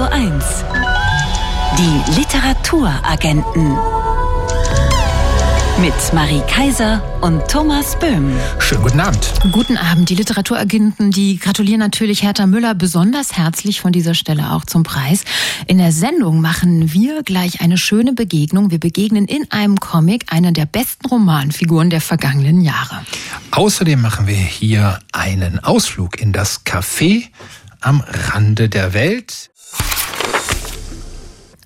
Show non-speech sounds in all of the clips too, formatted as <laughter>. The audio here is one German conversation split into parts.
Radio 1. Die Literaturagenten. Mit Marie Kaiser und Thomas Böhm. Schönen guten Abend. Guten Abend. Die Literaturagenten, die gratulieren natürlich Hertha Müller besonders herzlich von dieser Stelle auch zum Preis. In der Sendung machen wir gleich eine schöne Begegnung. Wir begegnen in einem Comic einer der besten Romanfiguren der vergangenen Jahre. Außerdem machen wir hier einen Ausflug in das Café am Rande der Welt.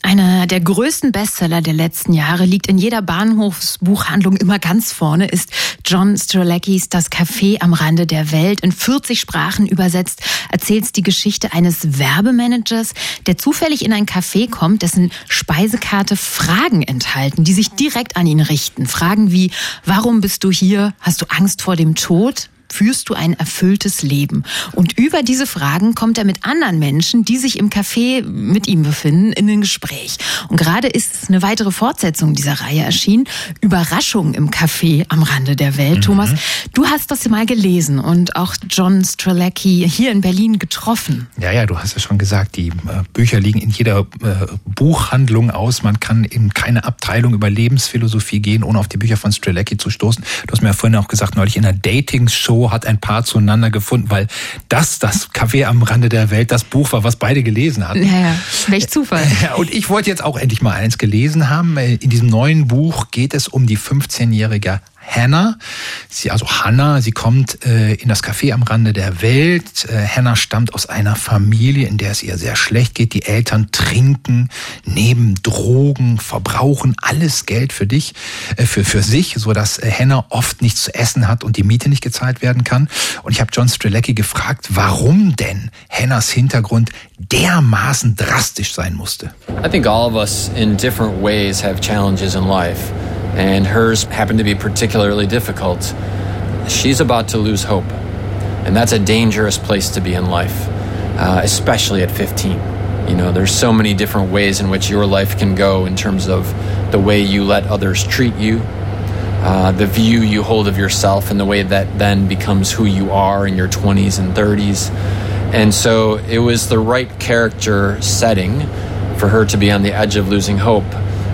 Einer der größten Bestseller der letzten Jahre liegt in jeder Bahnhofsbuchhandlung immer ganz vorne, ist John Streleckis Das Café am Rande der Welt. In 40 Sprachen übersetzt erzählt die Geschichte eines Werbemanagers, der zufällig in ein Café kommt, dessen Speisekarte Fragen enthalten, die sich direkt an ihn richten. Fragen wie, warum bist du hier? Hast du Angst vor dem Tod? Führst du ein erfülltes Leben? Und über diese Fragen kommt er mit anderen Menschen, die sich im Café mit ihm befinden, in ein Gespräch. Und gerade ist eine weitere Fortsetzung dieser Reihe erschienen. Überraschung im Café am Rande der Welt. Mhm. Thomas, du hast das mal gelesen und auch John Strzelecki hier in Berlin getroffen. Ja, ja, du hast ja schon gesagt, die äh, Bücher liegen in jeder äh, Buchhandlung aus. Man kann in keine Abteilung über Lebensphilosophie gehen, ohne auf die Bücher von Strzelecki zu stoßen. Du hast mir ja vorhin auch gesagt, neulich in einer Dating-Show hat ein Paar zueinander gefunden, weil das, das Café am Rande der Welt, das Buch war, was beide gelesen hatten. Ja, ja. Welch Zufall. Und ich wollte jetzt auch endlich mal eins gelesen haben. In diesem neuen Buch geht es um die 15-jährige Hannah. Sie, also Hannah, sie kommt äh, in das Café am Rande der Welt. Äh, Hannah stammt aus einer Familie, in der es ihr sehr schlecht geht. Die Eltern trinken, nehmen Drogen, verbrauchen alles Geld für dich, äh, für, für sich, so dass äh, Hannah oft nichts zu essen hat und die Miete nicht gezahlt werden kann. Und ich habe John Strelecki gefragt, warum denn Hannahs Hintergrund dermaßen drastisch sein musste. I think all of us in different ways have challenges in life. And hers happened to be particularly difficult. She's about to lose hope, and that's a dangerous place to be in life, uh, especially at 15. You know, there's so many different ways in which your life can go in terms of the way you let others treat you, uh, the view you hold of yourself, and the way that then becomes who you are in your 20s and 30s. And so it was the right character setting for her to be on the edge of losing hope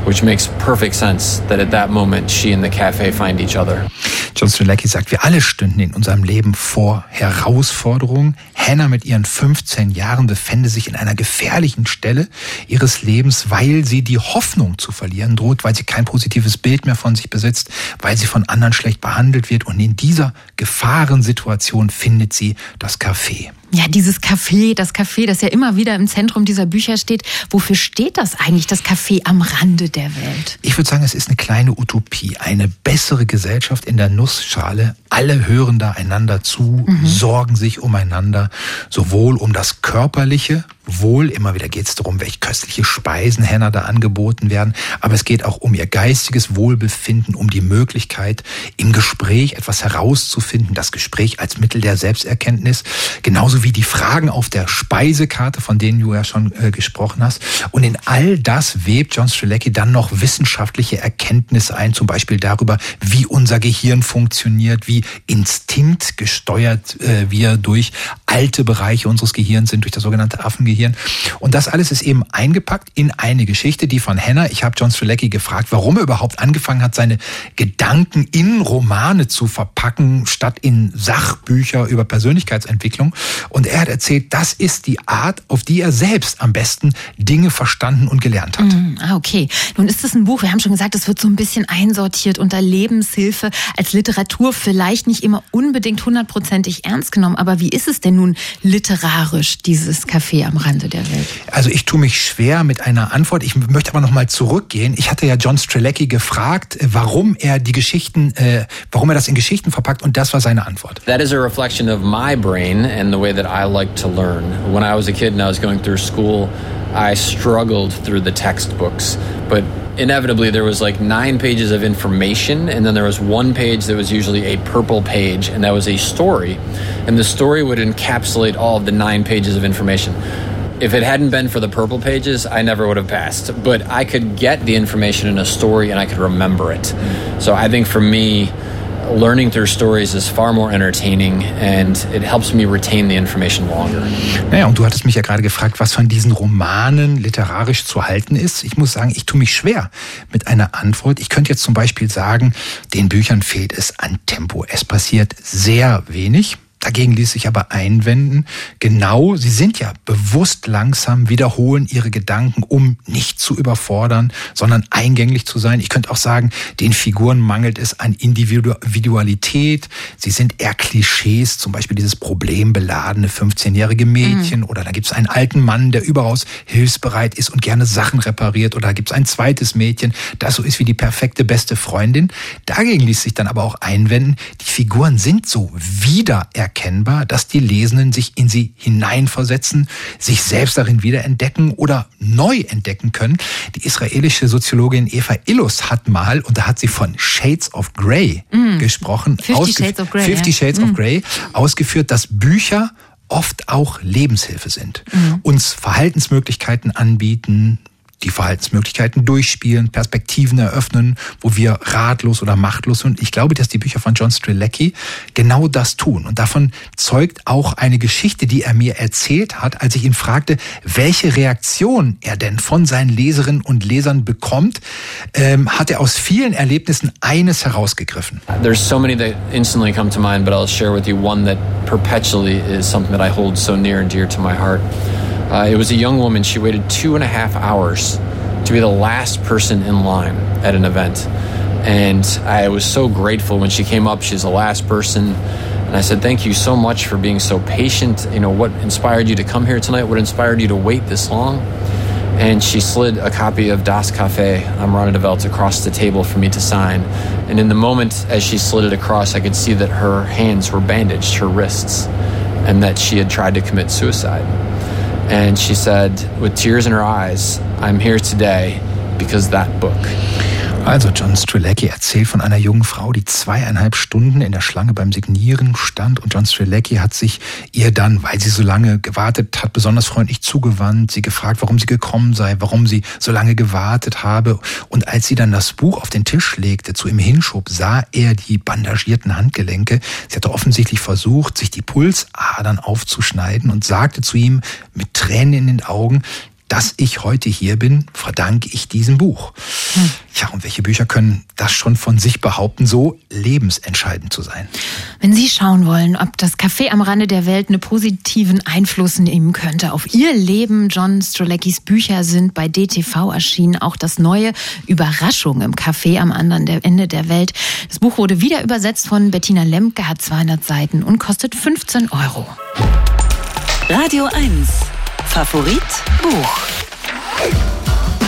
which makes perfect sense that at that moment she and the cafe find each other. John Strzelecki sagt, wir alle stünden in unserem Leben vor Herausforderungen. Hannah mit ihren 15 Jahren befände sich in einer gefährlichen Stelle ihres Lebens, weil sie die Hoffnung zu verlieren droht, weil sie kein positives Bild mehr von sich besitzt, weil sie von anderen schlecht behandelt wird. Und in dieser Gefahrensituation findet sie das Café. Ja, dieses Café, das Café, das ja immer wieder im Zentrum dieser Bücher steht. Wofür steht das eigentlich, das Café am Rande der Welt? Ich würde sagen, es ist eine kleine Utopie, eine bessere Gesellschaft in der Nussschale. Alle hören da einander zu, mhm. sorgen sich umeinander, sowohl um das Körperliche, wohl, immer wieder geht es darum, welche köstliche Speisen Hannah da angeboten werden, aber es geht auch um ihr geistiges Wohlbefinden, um die Möglichkeit, im Gespräch etwas herauszufinden, das Gespräch als Mittel der Selbsterkenntnis, genauso wie die Fragen auf der Speisekarte, von denen du ja schon äh, gesprochen hast. Und in all das webt John Strelecki dann noch wissenschaftliche Erkenntnisse ein, zum Beispiel darüber, wie unser Gehirn funktioniert, wie instinktgesteuert äh, wir durch alte Bereiche unseres Gehirns sind, durch das sogenannte Affengehirn Gehirn. Und das alles ist eben eingepackt in eine Geschichte, die von Hannah, ich habe John Strelecki gefragt, warum er überhaupt angefangen hat, seine Gedanken in Romane zu verpacken, statt in Sachbücher über Persönlichkeitsentwicklung. Und er hat erzählt, das ist die Art, auf die er selbst am besten Dinge verstanden und gelernt hat. Mm, ah, okay. Nun ist es ein Buch, wir haben schon gesagt, es wird so ein bisschen einsortiert unter Lebenshilfe, als Literatur vielleicht nicht immer unbedingt hundertprozentig ernst genommen. Aber wie ist es denn nun literarisch, dieses Café am Rande der Welt? Also ich tue mich schwer mit einer Antwort. Ich möchte aber noch mal zurückgehen. Ich hatte ja John Strelecki gefragt, äh, warum er die Geschichten, äh, warum er das in Geschichten verpackt und das war seine Antwort. That is a reflection of my brain and the way that I like to learn. When I was a kid and I was going through school, I struggled through the textbooks, but inevitably there was like nine pages of information and then there was one page that was usually a purple page and that was a story and the story would encapsulate all of the nine pages of information if it hadn't been for the purple pages, I never would have passed. But I could get the information in a story and I could remember it. So I think for me, learning through stories is far more entertaining and it helps me retain the information longer. Naja, und du hattest mich ja gerade gefragt, was von diesen Romanen literarisch zu halten ist. Ich muss sagen, ich tue mich schwer mit einer Antwort. Ich könnte jetzt zum Beispiel sagen, den Büchern fehlt es an Tempo. Es passiert sehr wenig. Dagegen ließ sich aber einwenden, genau, sie sind ja bewusst langsam, wiederholen ihre Gedanken, um nicht zu überfordern, sondern eingänglich zu sein. Ich könnte auch sagen, den Figuren mangelt es an Individualität. Sie sind eher Klischees, zum Beispiel dieses problembeladene 15-jährige Mädchen mhm. oder da gibt es einen alten Mann, der überaus hilfsbereit ist und gerne Sachen repariert oder da gibt es ein zweites Mädchen, das so ist wie die perfekte beste Freundin. Dagegen ließ sich dann aber auch einwenden, die Figuren sind so wiedererkennbar erkennbar, dass die Lesenden sich in sie hineinversetzen, sich selbst darin wiederentdecken oder neu entdecken können. Die israelische Soziologin Eva Illus hat mal, und da hat sie von Shades of Grey mm. gesprochen, 50 Shades of Grey, 50 Shades ja. of mm. Grey, ausgeführt, dass Bücher oft auch Lebenshilfe sind, mhm. uns Verhaltensmöglichkeiten anbieten, die Verhaltensmöglichkeiten durchspielen, Perspektiven eröffnen, wo wir ratlos oder machtlos sind. Ich glaube, dass die Bücher von John Strzelecki genau das tun. Und davon zeugt auch eine Geschichte, die er mir erzählt hat, als ich ihn fragte, welche Reaktion er denn von seinen Leserinnen und Lesern bekommt, ähm, hat er aus vielen Erlebnissen eines herausgegriffen. There's so many that instantly come to mind, but I'll share with you one that perpetually is something that I hold so near and dear to my heart. Uh, it was a young woman. She waited two and a half hours to be the last person in line at an event. And I was so grateful when she came up. She's the last person. And I said, Thank you so much for being so patient. You know, what inspired you to come here tonight? What inspired you to wait this long? And she slid a copy of Das Cafe de Welt across the table for me to sign. And in the moment as she slid it across, I could see that her hands were bandaged, her wrists, and that she had tried to commit suicide. And she said, with tears in her eyes, I'm here today because that book. Also John Strzelecki erzählt von einer jungen Frau, die zweieinhalb Stunden in der Schlange beim Signieren stand und John Strzelecki hat sich ihr dann, weil sie so lange gewartet hat, besonders freundlich zugewandt, sie gefragt, warum sie gekommen sei, warum sie so lange gewartet habe und als sie dann das Buch auf den Tisch legte, zu ihm hinschob, sah er die bandagierten Handgelenke. Sie hatte offensichtlich versucht, sich die Pulsadern aufzuschneiden und sagte zu ihm mit Tränen in den Augen, dass ich heute hier bin, verdanke ich diesem Buch. Hm. Ja, und welche Bücher können das schon von sich behaupten, so lebensentscheidend zu sein? Wenn Sie schauen wollen, ob das Café am Rande der Welt einen positiven Einfluss nehmen könnte auf Ihr Leben, John Stroleckis Bücher sind bei DTV erschienen. Auch das neue Überraschung im Café am anderen Ende der Welt. Das Buch wurde wieder übersetzt von Bettina Lemke, hat 200 Seiten und kostet 15 Euro. Radio 1 Favorit Buch.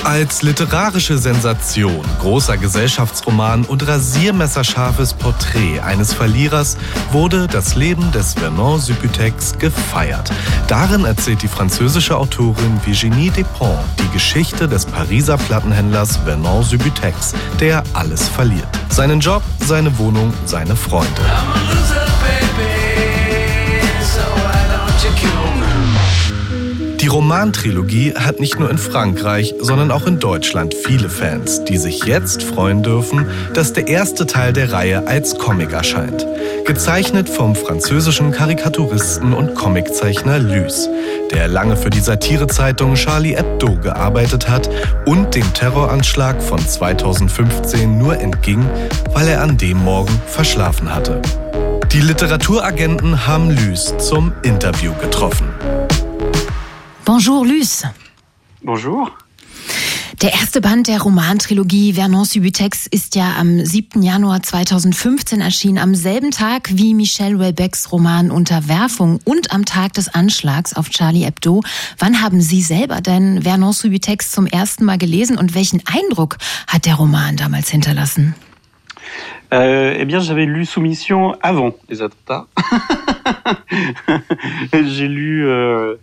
Als literarische Sensation, großer Gesellschaftsroman und rasiermesserscharfes Porträt eines Verlierers wurde das Leben des Vernon Subutex gefeiert. Darin erzählt die französische Autorin Virginie Despont die Geschichte des Pariser Plattenhändlers Vernon Subutex, der alles verliert. Seinen Job, seine Wohnung, seine Freunde. Die Romantrilogie hat nicht nur in Frankreich, sondern auch in Deutschland viele Fans, die sich jetzt freuen dürfen, dass der erste Teil der Reihe als Comic erscheint. Gezeichnet vom französischen Karikaturisten und Comiczeichner Lys, der lange für die Satirezeitung Charlie Hebdo gearbeitet hat und dem Terroranschlag von 2015 nur entging, weil er an dem Morgen verschlafen hatte. Die Literaturagenten haben Lys zum Interview getroffen. Bonjour, Luce. Bonjour. Der erste Band der Romantrilogie Vernon Subutex ist ja am 7. Januar 2015 erschienen, am selben Tag wie Michel Houellebecqs Roman Unterwerfung und am Tag des Anschlags auf Charlie Hebdo. Wann haben Sie selber denn Vernon Subutex zum ersten Mal gelesen und welchen Eindruck hat der Roman damals hinterlassen? Euh, eh bien, j'avais lu Soumission avant les attentats. <laughs> J'ai lu euh,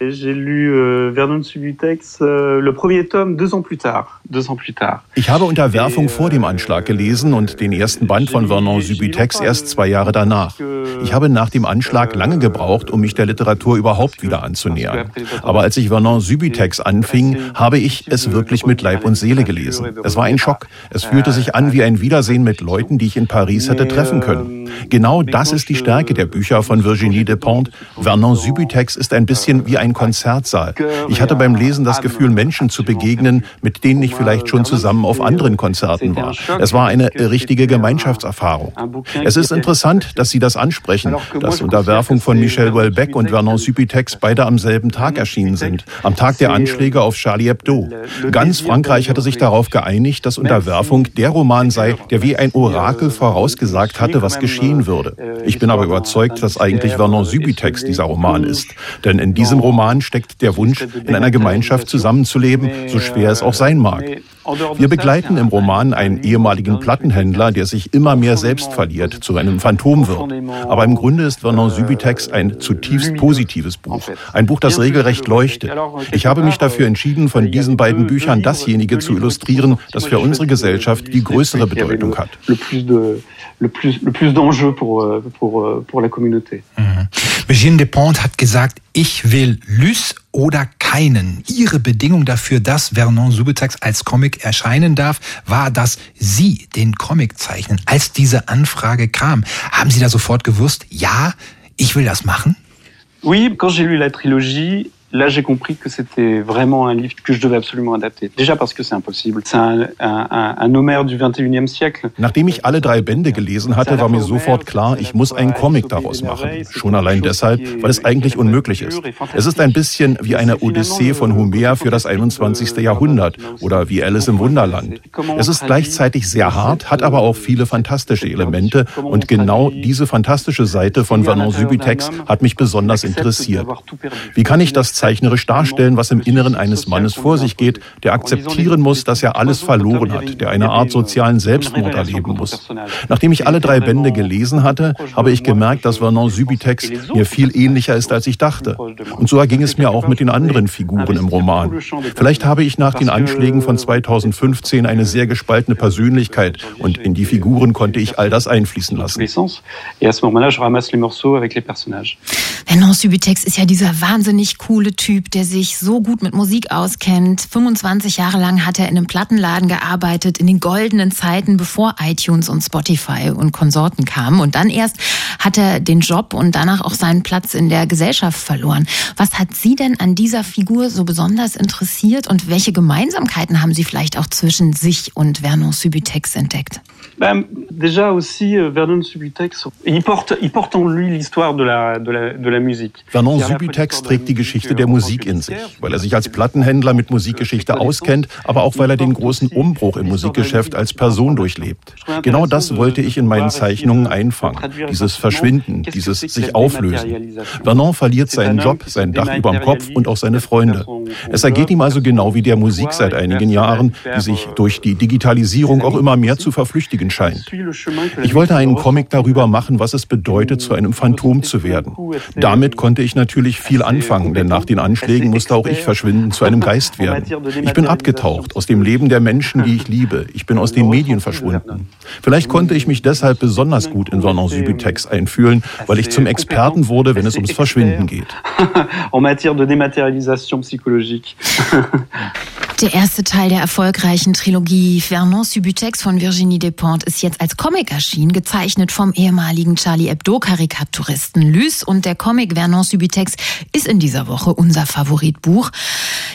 J'ai lu euh, Vernon Subutex euh, le premier tome deux ans plus tard. Ich habe Unterwerfung vor dem Anschlag gelesen und den ersten Band von Vernon Subutex erst zwei Jahre danach. Ich habe nach dem Anschlag lange gebraucht, um mich der Literatur überhaupt wieder anzunähern. Aber als ich Vernon Subutex anfing, habe ich es wirklich mit Leib und Seele gelesen. Es war ein Schock. Es fühlte sich an wie ein Wiedersehen mit Leuten, die ich in Paris hätte treffen können. Genau das ist die Stärke der Bücher von Virginie Despentes. Vernon Subutex ist ein bisschen wie ein Konzertsaal. Ich hatte beim Lesen das Gefühl, Menschen zu begegnen, mit denen ich vielleicht schon zusammen auf anderen Konzerten war. Es war eine richtige Gemeinschaftserfahrung. Es ist interessant, dass Sie das ansprechen, dass Unterwerfung von Michel Houellebecq und Vernon Subutex beide am selben Tag erschienen sind, am Tag der Anschläge auf Charlie Hebdo. Ganz Frankreich hatte sich darauf geeinigt, dass Unterwerfung der Roman sei, der wie ein Orakel vorausgesagt hatte, was geschehen würde. Ich bin aber überzeugt, dass eigentlich Vernon Subutex dieser Roman ist. Denn in diesem Roman steckt der Wunsch, in einer Gemeinschaft zusammenzuleben, so schwer es auch sein mag. Wir begleiten im Roman einen ehemaligen Plattenhändler, der sich immer mehr selbst verliert, zu einem Phantom wird. Aber im Grunde ist Vernon Subutex ein zutiefst positives Buch. Ein Buch, das regelrecht leuchtet. Ich habe mich dafür entschieden, von diesen beiden Büchern dasjenige zu illustrieren, das für unsere Gesellschaft die größere Bedeutung hat. Mhm. Virginie Despentes hat gesagt, ich will Lys oder keinen. Ihre Bedingung dafür, dass Vernon Subutex als Comic erscheinen darf, war, dass Sie den Comic zeichnen. Als diese Anfrage kam, haben Sie da sofort gewusst, ja, ich will das machen? Oui, quand j'ai lu la trilogie, là j'ai compris que c'était vraiment un livre que je devais absolument adapter. Déjà parce que c'est impossible. C'est un, un, un Homère du 21e siècle. Nachdem ich alle drei Bände gelesen hatte, war mir sofort klar, ich muss einen Comic daraus machen. Schon allein deshalb, weil es eigentlich unmöglich ist. Es ist ein bisschen wie eine Odyssee von Homer für das 21. Jahrhundert oder wie Alice im Wunderland. Es ist gleichzeitig sehr hart, hat aber auch viele fantastische Elemente und genau diese fantastische Seite von Vernon Subutex hat mich besonders interessiert. Wie kann ich das zeichnerisch darstellen, was im Inneren eines Mannes vor sich geht, der akzeptieren muss, dass er alles verloren hat, der eine Art sozialen Selbstmord erleben muss. Nachdem ich alle drei Bände gelesen hatte, habe ich gemerkt, dass Vernon Subutex mir viel ähnlicher ist, als ich dachte. Und so erging es mir auch mit den anderen Figuren im Roman. Vielleicht habe ich nach den Anschlägen von 2015 eine sehr gespaltene Persönlichkeit und in die Figuren konnte ich all das einfließen lassen. Vernon Subutex ist ja dieser wahnsinnig coole Typ, der sich so gut mit Musik auskennt. 25 Jahre lang hat er in einem Plattenladen gearbeitet, in den goldenen Zeiten, bevor iTunes und Spotify und Konsorten kamen. Und dann erst hat er den Job und danach auch seinen Platz in der Gesellschaft verloren. Was hat Sie denn an dieser Figur so besonders interessiert und welche Gemeinsamkeiten haben Sie vielleicht auch zwischen sich und Vernon Subutex entdeckt? Ben, déjà aussi, euh, Vernon Subutex, il porte, il porte en lui l'histoire de la, de, la, de la musique. Vernon Subutex trägt die Geschichte der Musik in sich, weil er sich als Plattenhändler mit Musikgeschichte auskennt, aber auch weil er den großen Umbruch im Musikgeschäft als Person durchlebt. Genau das wollte ich in meinen Zeichnungen einfangen. Dieses Verschwinden, dieses sich auflösen. Vernon verliert seinen Job, sein Dach über dem Kopf und auch seine Freunde. Es ergeht ihm also genau wie der Musik seit einigen Jahren, die sich durch die Digitalisierung auch immer mehr zu verflüchtigen scheint. Ich wollte einen Comic darüber machen, was es bedeutet, zu einem Phantom zu werden. Damit konnte ich natürlich viel anfangen, denn nach den Anschlägen musste auch ich verschwinden, zu einem <laughs> Geist werden. Ich bin abgetaucht aus dem Leben der Menschen, die ich liebe. Ich bin aus den Medien verschwunden. Vielleicht konnte ich mich deshalb besonders gut in Vernon Subutex einfühlen, weil ich zum Experten wurde, wenn es ums Verschwinden geht. <laughs> en matière de dématérialisation psychologique. <laughs> Der erste Teil der erfolgreichen Trilogie Vernon Subutex von Virginie Despentes ist jetzt als Comic erschienen, gezeichnet vom ehemaligen Charlie Hebdo-Karikaturisten Lys. Und der Comic Vernon Subutex ist in dieser Woche unser Favoritbuch.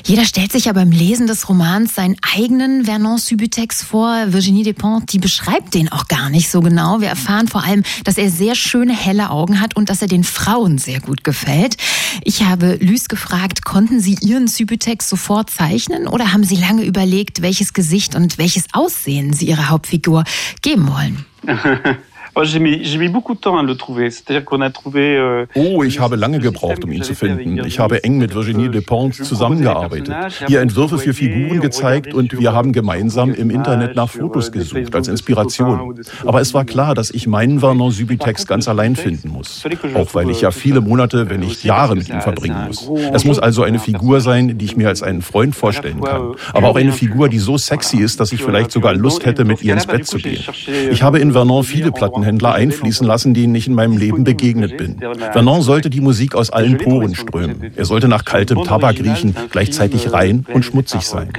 Jeder stellt sich ja beim Lesen des Romans seinen eigenen Vernon Subutex vor. Virginie Despentes, die beschreibt den auch gar nicht so genau. Wir erfahren vor allem, dass er sehr schöne, helle Augen hat und dass er den Frauen sehr gut gefällt. Ich habe Lys gefragt, konnten Sie Ihren Subutex sofort zeichnen oder haben Sie lange überlegt, welches Gesicht und welches Aussehen Sie Ihrer Hauptfigur geben wollen? <laughs> Oh, ich habe lange gebraucht, um ihn zu finden. Ich habe eng mit Virginie Despentes zusammengearbeitet, ihr Entwürfe für Figuren gezeigt und wir haben gemeinsam im Internet nach Fotos gesucht als Inspiration. Aber es war klar, dass ich meinen Vernon Subutex ganz allein finden muss. Auch weil ich ja viele Monate, wenn nicht Jahre mit ihm verbringen muss. Es muss also eine Figur sein, die ich mir als einen Freund vorstellen kann. Aber auch eine Figur, die so sexy ist, dass ich vielleicht sogar Lust hätte, mit ihr ins Bett zu gehen. Ich habe in Vernon viele Platten Plattenhändler einfließen lassen, denen ich in meinem Leben begegnet bin. Vernon sollte die Musik aus allen Poren strömen. Er sollte nach kaltem Tabak riechen, gleichzeitig rein und schmutzig sein.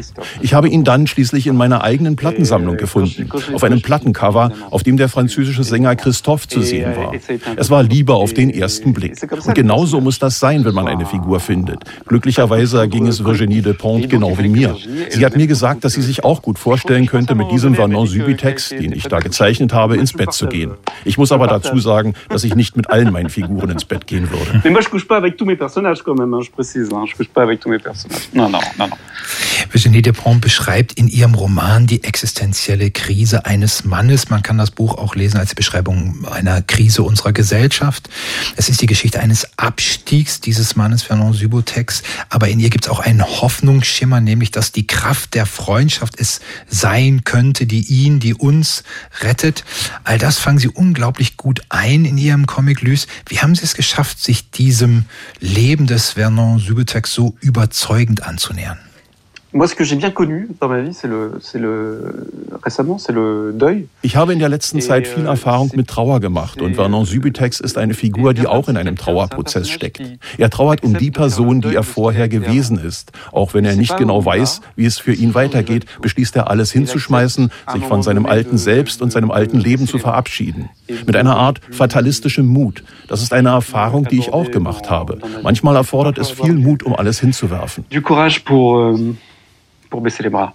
Ich habe ihn dann schließlich in meiner eigenen Plattensammlung gefunden, auf einem Plattencover, auf dem der französische Sänger Christophe zu sehen war. Es war Liebe auf den ersten Blick. Und genauso muss das sein, wenn man eine Figur findet. Glücklicherweise ging es Virginie de Pont genau wie mir. Sie hat mir gesagt, dass sie sich auch gut vorstellen könnte, mit diesem Vernon Subitex, den ich da gezeichnet habe, ins Bett zu gehen. Ich muss aber dazu sagen, dass ich nicht mit allen meinen Figuren ins Bett gehen würde. <laughs> Mais moi, je couche pas avec tous mes personnages quand même, je précise. Je couche pas avec tous mes personnages. Non, non, non, non. Virginie Despont beschreibt in ihrem Roman die existenzielle Krise eines Mannes. Man kann das Buch auch lesen als Beschreibung einer Krise unserer Gesellschaft. Es ist die Geschichte eines Abstiegs dieses Mannes, Vernon Subotex. Aber in ihr gibt es auch einen Hoffnungsschimmer, nämlich dass die Kraft der Freundschaft es sein könnte, die ihn, die uns rettet. All das fangen Sie unglaublich gut ein in Ihrem Comic Lys. Wie haben Sie es geschafft, sich diesem Leben des Vernon Subotex so überzeugend anzunähern? Ich habe in der letzten Zeit viel euh, Erfahrung mit Trauer gemacht und Vernon Subutex ist eine Figur, die auch in einem Trauerprozess steckt. Er trauert um die Person, die er vorher gewesen ist. Auch wenn er nicht genau weiß, wie es für ihn weitergeht, beschließt er alles hinzuschmeißen, sich von seinem alten Selbst und seinem alten Leben zu verabschieden. Mit einer Art fatalistischem Mut. Das ist eine Erfahrung, die ich auch gemacht habe. Manchmal erfordert es viel Mut, um alles hinzuwerfen. Du courage pour, baisser les bras.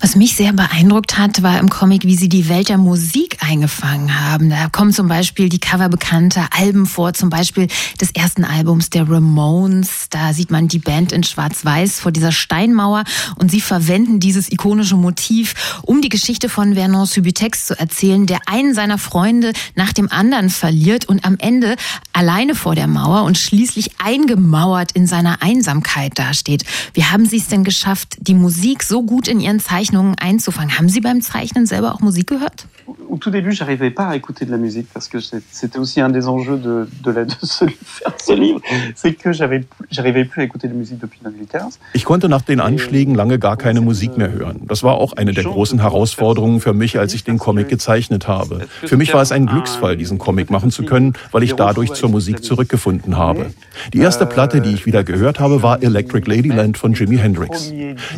Was mich sehr beeindruckt hat, war im Comic, wie sie die Welt der Musik eingefangen haben. Da kommen zum Beispiel die Cover bekannter Alben vor, zum Beispiel des ersten Albums der Ramones. Da sieht man die Band in Schwarz-Weiß vor dieser Steinmauer und sie verwenden dieses ikonische Motiv, um die Geschichte von Vernon Subutex zu erzählen, der einen seiner Freunde nach dem anderen verliert und am Ende alleine vor der Mauer und schließlich eingemauert in seiner Einsamkeit dasteht. Wie haben Sie es denn geschafft, die Musik so gut in Ihren Zeichnungen einzufangen. Haben Sie beim Zeichnen selber auch Musik gehört? au tout début, j'arrivais pas à écouter de la musique parce que c'était aussi un des enjeux de, de, la, de ce, <laughs> faire ce livre, c'est que j'arrivais plus à écouter de Musik depuis 2015. Ich konnte nach den Anschlägen lange gar keine Musik mehr hören. Das war auch eine der großen Herausforderungen für mich, als ich den Comic gezeichnet habe. Für mich war es ein Glücksfall, diesen Comic machen zu können, weil ich dadurch zur Musik zurückgefunden habe. Die erste Platte, die ich wieder gehört habe, war Electric Ladyland von Jimi Hendrix.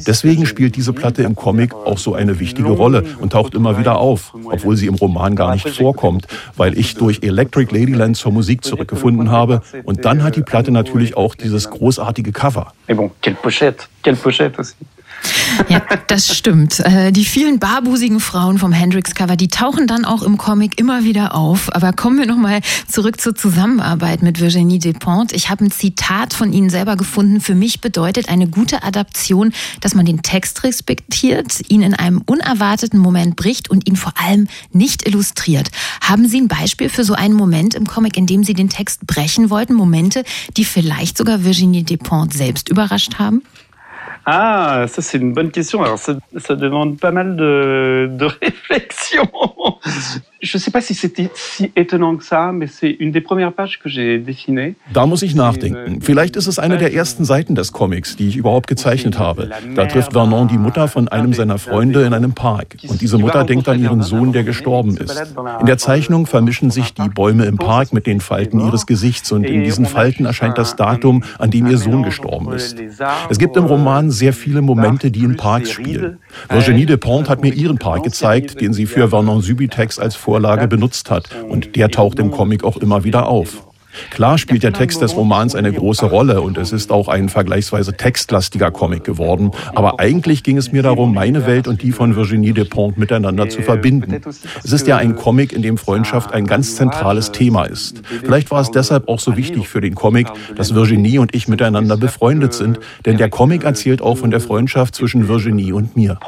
Deswegen spielt diese Platte im Comic auch so eine wichtige Rolle und taucht immer wieder auf, obwohl sie im Roman gar nicht vorkommt, weil ich durch Electric Ladyland zur Musik zurückgefunden habe. Und dann hat die Platte natürlich auch dieses großartige Cover. Mais bon, quelle pochette, quelle pochette aussi. Ja, das stimmt. Äh, die vielen barbusigen Frauen vom Hendrix-Cover, die tauchen dann auch im Comic immer wieder auf. Aber kommen wir nochmal zurück zur Zusammenarbeit mit Virginie Despentes. Ich habe ein Zitat von Ihnen selber gefunden. Für mich bedeutet eine gute Adaption, dass man den Text respektiert, ihn in einem unerwarteten Moment bricht und ihn vor allem nicht illustriert. Haben Sie ein Beispiel für so einen Moment im Comic, in dem Sie den Text brechen wollten? Momente, die vielleicht sogar Virginie Despentes selbst überrascht haben? Ah, ça c'est une bonne question. Alors ça, ça demande pas mal de, de <laughs> réflexion. Je ne sais pas si c'était si étonnant que ça, mais c'est une des premières pages que j'ai dessinées. Da muss ich nachdenken. Vielleicht ist es eine der ersten Seiten des Comics, die ich überhaupt gezeichnet habe. Da trifft Vernon die Mutter von einem seiner Freunde in einem Park. Und diese Mutter denkt an ihren Sohn, der gestorben ist. In der Zeichnung vermischen sich die Bäume im Park mit den Falten ihres Gesichts und in diesen Falten erscheint das Datum, an dem ihr Sohn gestorben ist. Es gibt im Roman sehr viele Momente, die in Parks spielen. Virginie Despentes hat mir ihren Park gezeigt, den sie für Vernon Subitex als Vorlage benutzt hat. Und der taucht im Comic auch immer wieder auf. Klar spielt der Text des Romans eine große Rolle und es ist auch ein vergleichsweise textlastiger Comic geworden. Aber eigentlich ging es mir darum, meine Welt und die von Virginie Despentes miteinander zu verbinden. Es ist ja ein Comic, in dem Freundschaft ein ganz zentrales Thema ist. Vielleicht war es deshalb auch so wichtig für den Comic, dass Virginie und ich miteinander befreundet sind, denn der Comic erzählt auch von der Freundschaft zwischen Virginie und mir.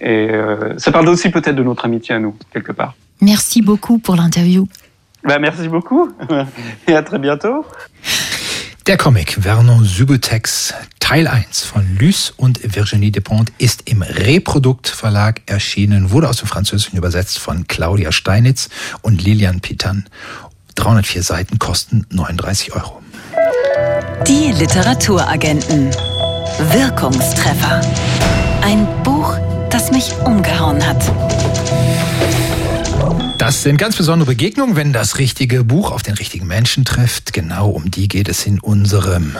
Et euh, ça parle aussi peut-être de notre amitié à nous, quelque part. Merci beaucoup pour l'interview. Ben, merci beaucoup <laughs> et à très bientôt. Der Comic Vernon Subutex Teil 1 von Luce und Virginie Despont ist im Reprodukt Verlag erschienen, wurde aus dem Französischen übersetzt von Claudia Steinitz und Lilian Pitan. 304 Seiten kosten 39 Euro. Die Literaturagenten. Wirkungstreffer. Ein Buch, das mich umgehauen hat. Das sind ganz besondere Begegnungen, wenn das richtige Buch auf den richtigen Menschen trifft. Genau um die geht es in unserem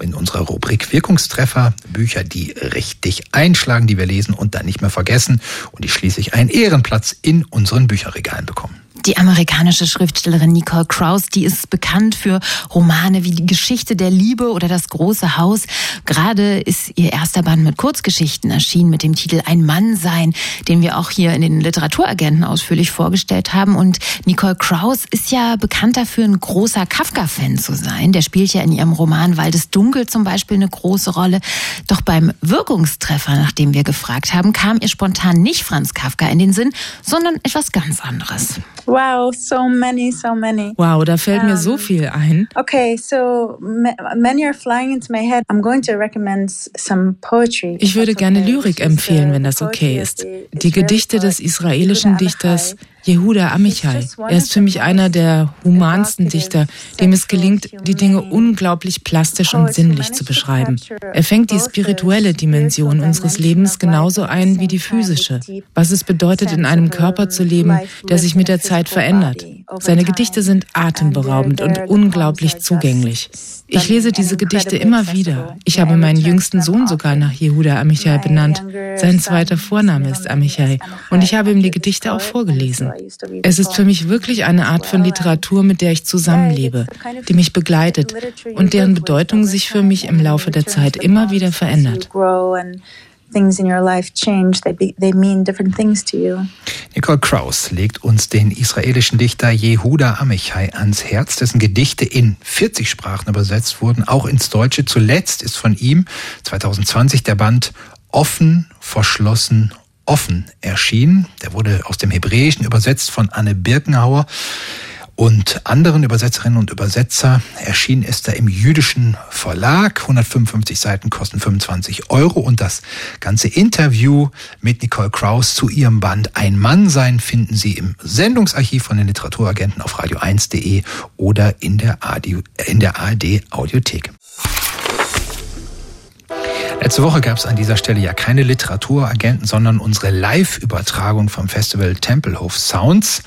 in unserer Rubrik Wirkungstreffer. Bücher, die richtig einschlagen, die wir lesen und dann nicht mehr vergessen und die schließlich einen Ehrenplatz in unseren Bücherregalen bekommen. Die amerikanische Schriftstellerin Nicole Krauss, die ist bekannt für Romane wie die Geschichte der Liebe oder das große Haus. Gerade ist ihr erster Band mit Kurzgeschichten erschienen mit dem Titel Ein Mann sein, den wir auch hier in den Literaturagenten ausführlich vorgestellt haben. Und Nicole Krauss ist ja bekannt dafür, ein großer Kafka-Fan zu sein. Der spielt ja in ihrem Roman Waldes Dunkel zum Beispiel eine große Rolle. Doch beim Wirkungstreffer, nach dem wir gefragt haben, kam ihr spontan nicht Franz Kafka in den Sinn, sondern etwas ganz anderes. Wow, so many, so many. Wow, da fällt mir so viel ein. Okay, so many are flying into my head. I'm going to recommend some poetry. Ich würde gerne Lyrik empfehlen, wenn das okay ist. Die Gedichte des israelischen Dichters Jehuda Amichai. Er ist für mich einer der humansten Dichter, dem es gelingt, die Dinge unglaublich plastisch und sinnlich zu beschreiben. Er fängt die spirituelle Dimension unseres Lebens genauso ein wie die physische. Was es bedeutet, in einem Körper zu leben, der sich mit der Zeit verändert. Seine Gedichte sind atemberaubend und unglaublich zugänglich. Ich lese diese Gedichte immer wieder. Ich habe meinen jüngsten Sohn sogar nach Jehuda Amichai benannt. Sein zweiter Vorname ist Amichai und ich habe ihm die Gedichte auch vorgelesen. Es ist für mich wirklich eine Art von Literatur, mit der ich zusammenlebe, die mich begleitet und deren Bedeutung sich für mich im Laufe der Zeit immer wieder verändert. Things in your life change, they, be, they mean different things to you. Nicole Kraus legt uns den israelischen Dichter Jehuda Amichai ans Herz, dessen Gedichte in 40 Sprachen übersetzt wurden, auch ins Deutsche. Zuletzt ist von ihm 2020 der Band Offen, verschlossen, offen erschien. Der wurde aus dem Hebräischen übersetzt von Anne Birkenhauer und anderen Übersetzerinnen und Übersetzer. Erschienen ist er im jüdischen Verlag. 155 Seiten kosten 25 Euro. Und das ganze Interview mit Nicole Kraus zu ihrem Band Ein Mann sein finden Sie im Sendungsarchiv von den Literaturagenten auf radio1.de oder in der ARD, in der ARD Audiothek. Letzte Woche gab es an dieser Stelle ja keine Literaturagenten, sondern unsere Live-Übertragung vom Festival Tempelhof Sounds.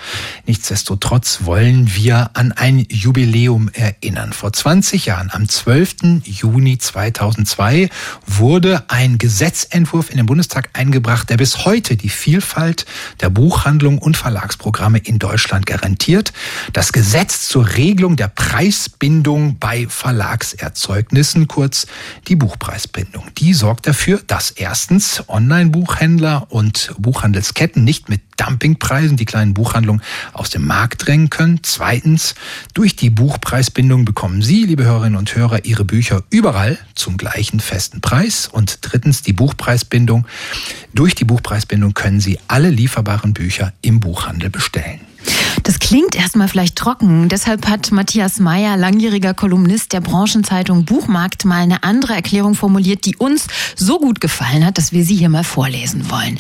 Nichtsdestotrotz wollen wir an ein Jubiläum erinnern. Vor 20 Jahren, am 12. Juni 2002, wurde ein Gesetzentwurf in den Bundestag eingebracht, der bis heute die Vielfalt der Buchhandlung und Verlagsprogramme in Deutschland garantiert. Das Gesetz zur Regelung der Preisbindung bei Verlagserzeugnissen, kurz die Buchpreisbindung die sorgt dafür, dass erstens Online-Buchhändler und Buchhandelsketten nicht mit Dumpingpreisen die kleinen Buchhandlungen aus dem Markt drängen können. Zweitens, durch die Buchpreisbindung bekommen Sie, liebe Hörerinnen und Hörer, Ihre Bücher überall zum gleichen festen Preis. Und drittens, die Buchpreisbindung. Durch die Buchpreisbindung können Sie alle lieferbaren Bücher im Buchhandel bestellen. Das klingt erstmal vielleicht trocken. Deshalb hat Matthias Meyer, langjähriger Kolumnist der Branchenzeitung Buchmarkt, mal eine andere Erklärung formuliert, die uns so gut gefallen hat, dass wir sie hier mal vorlesen wollen.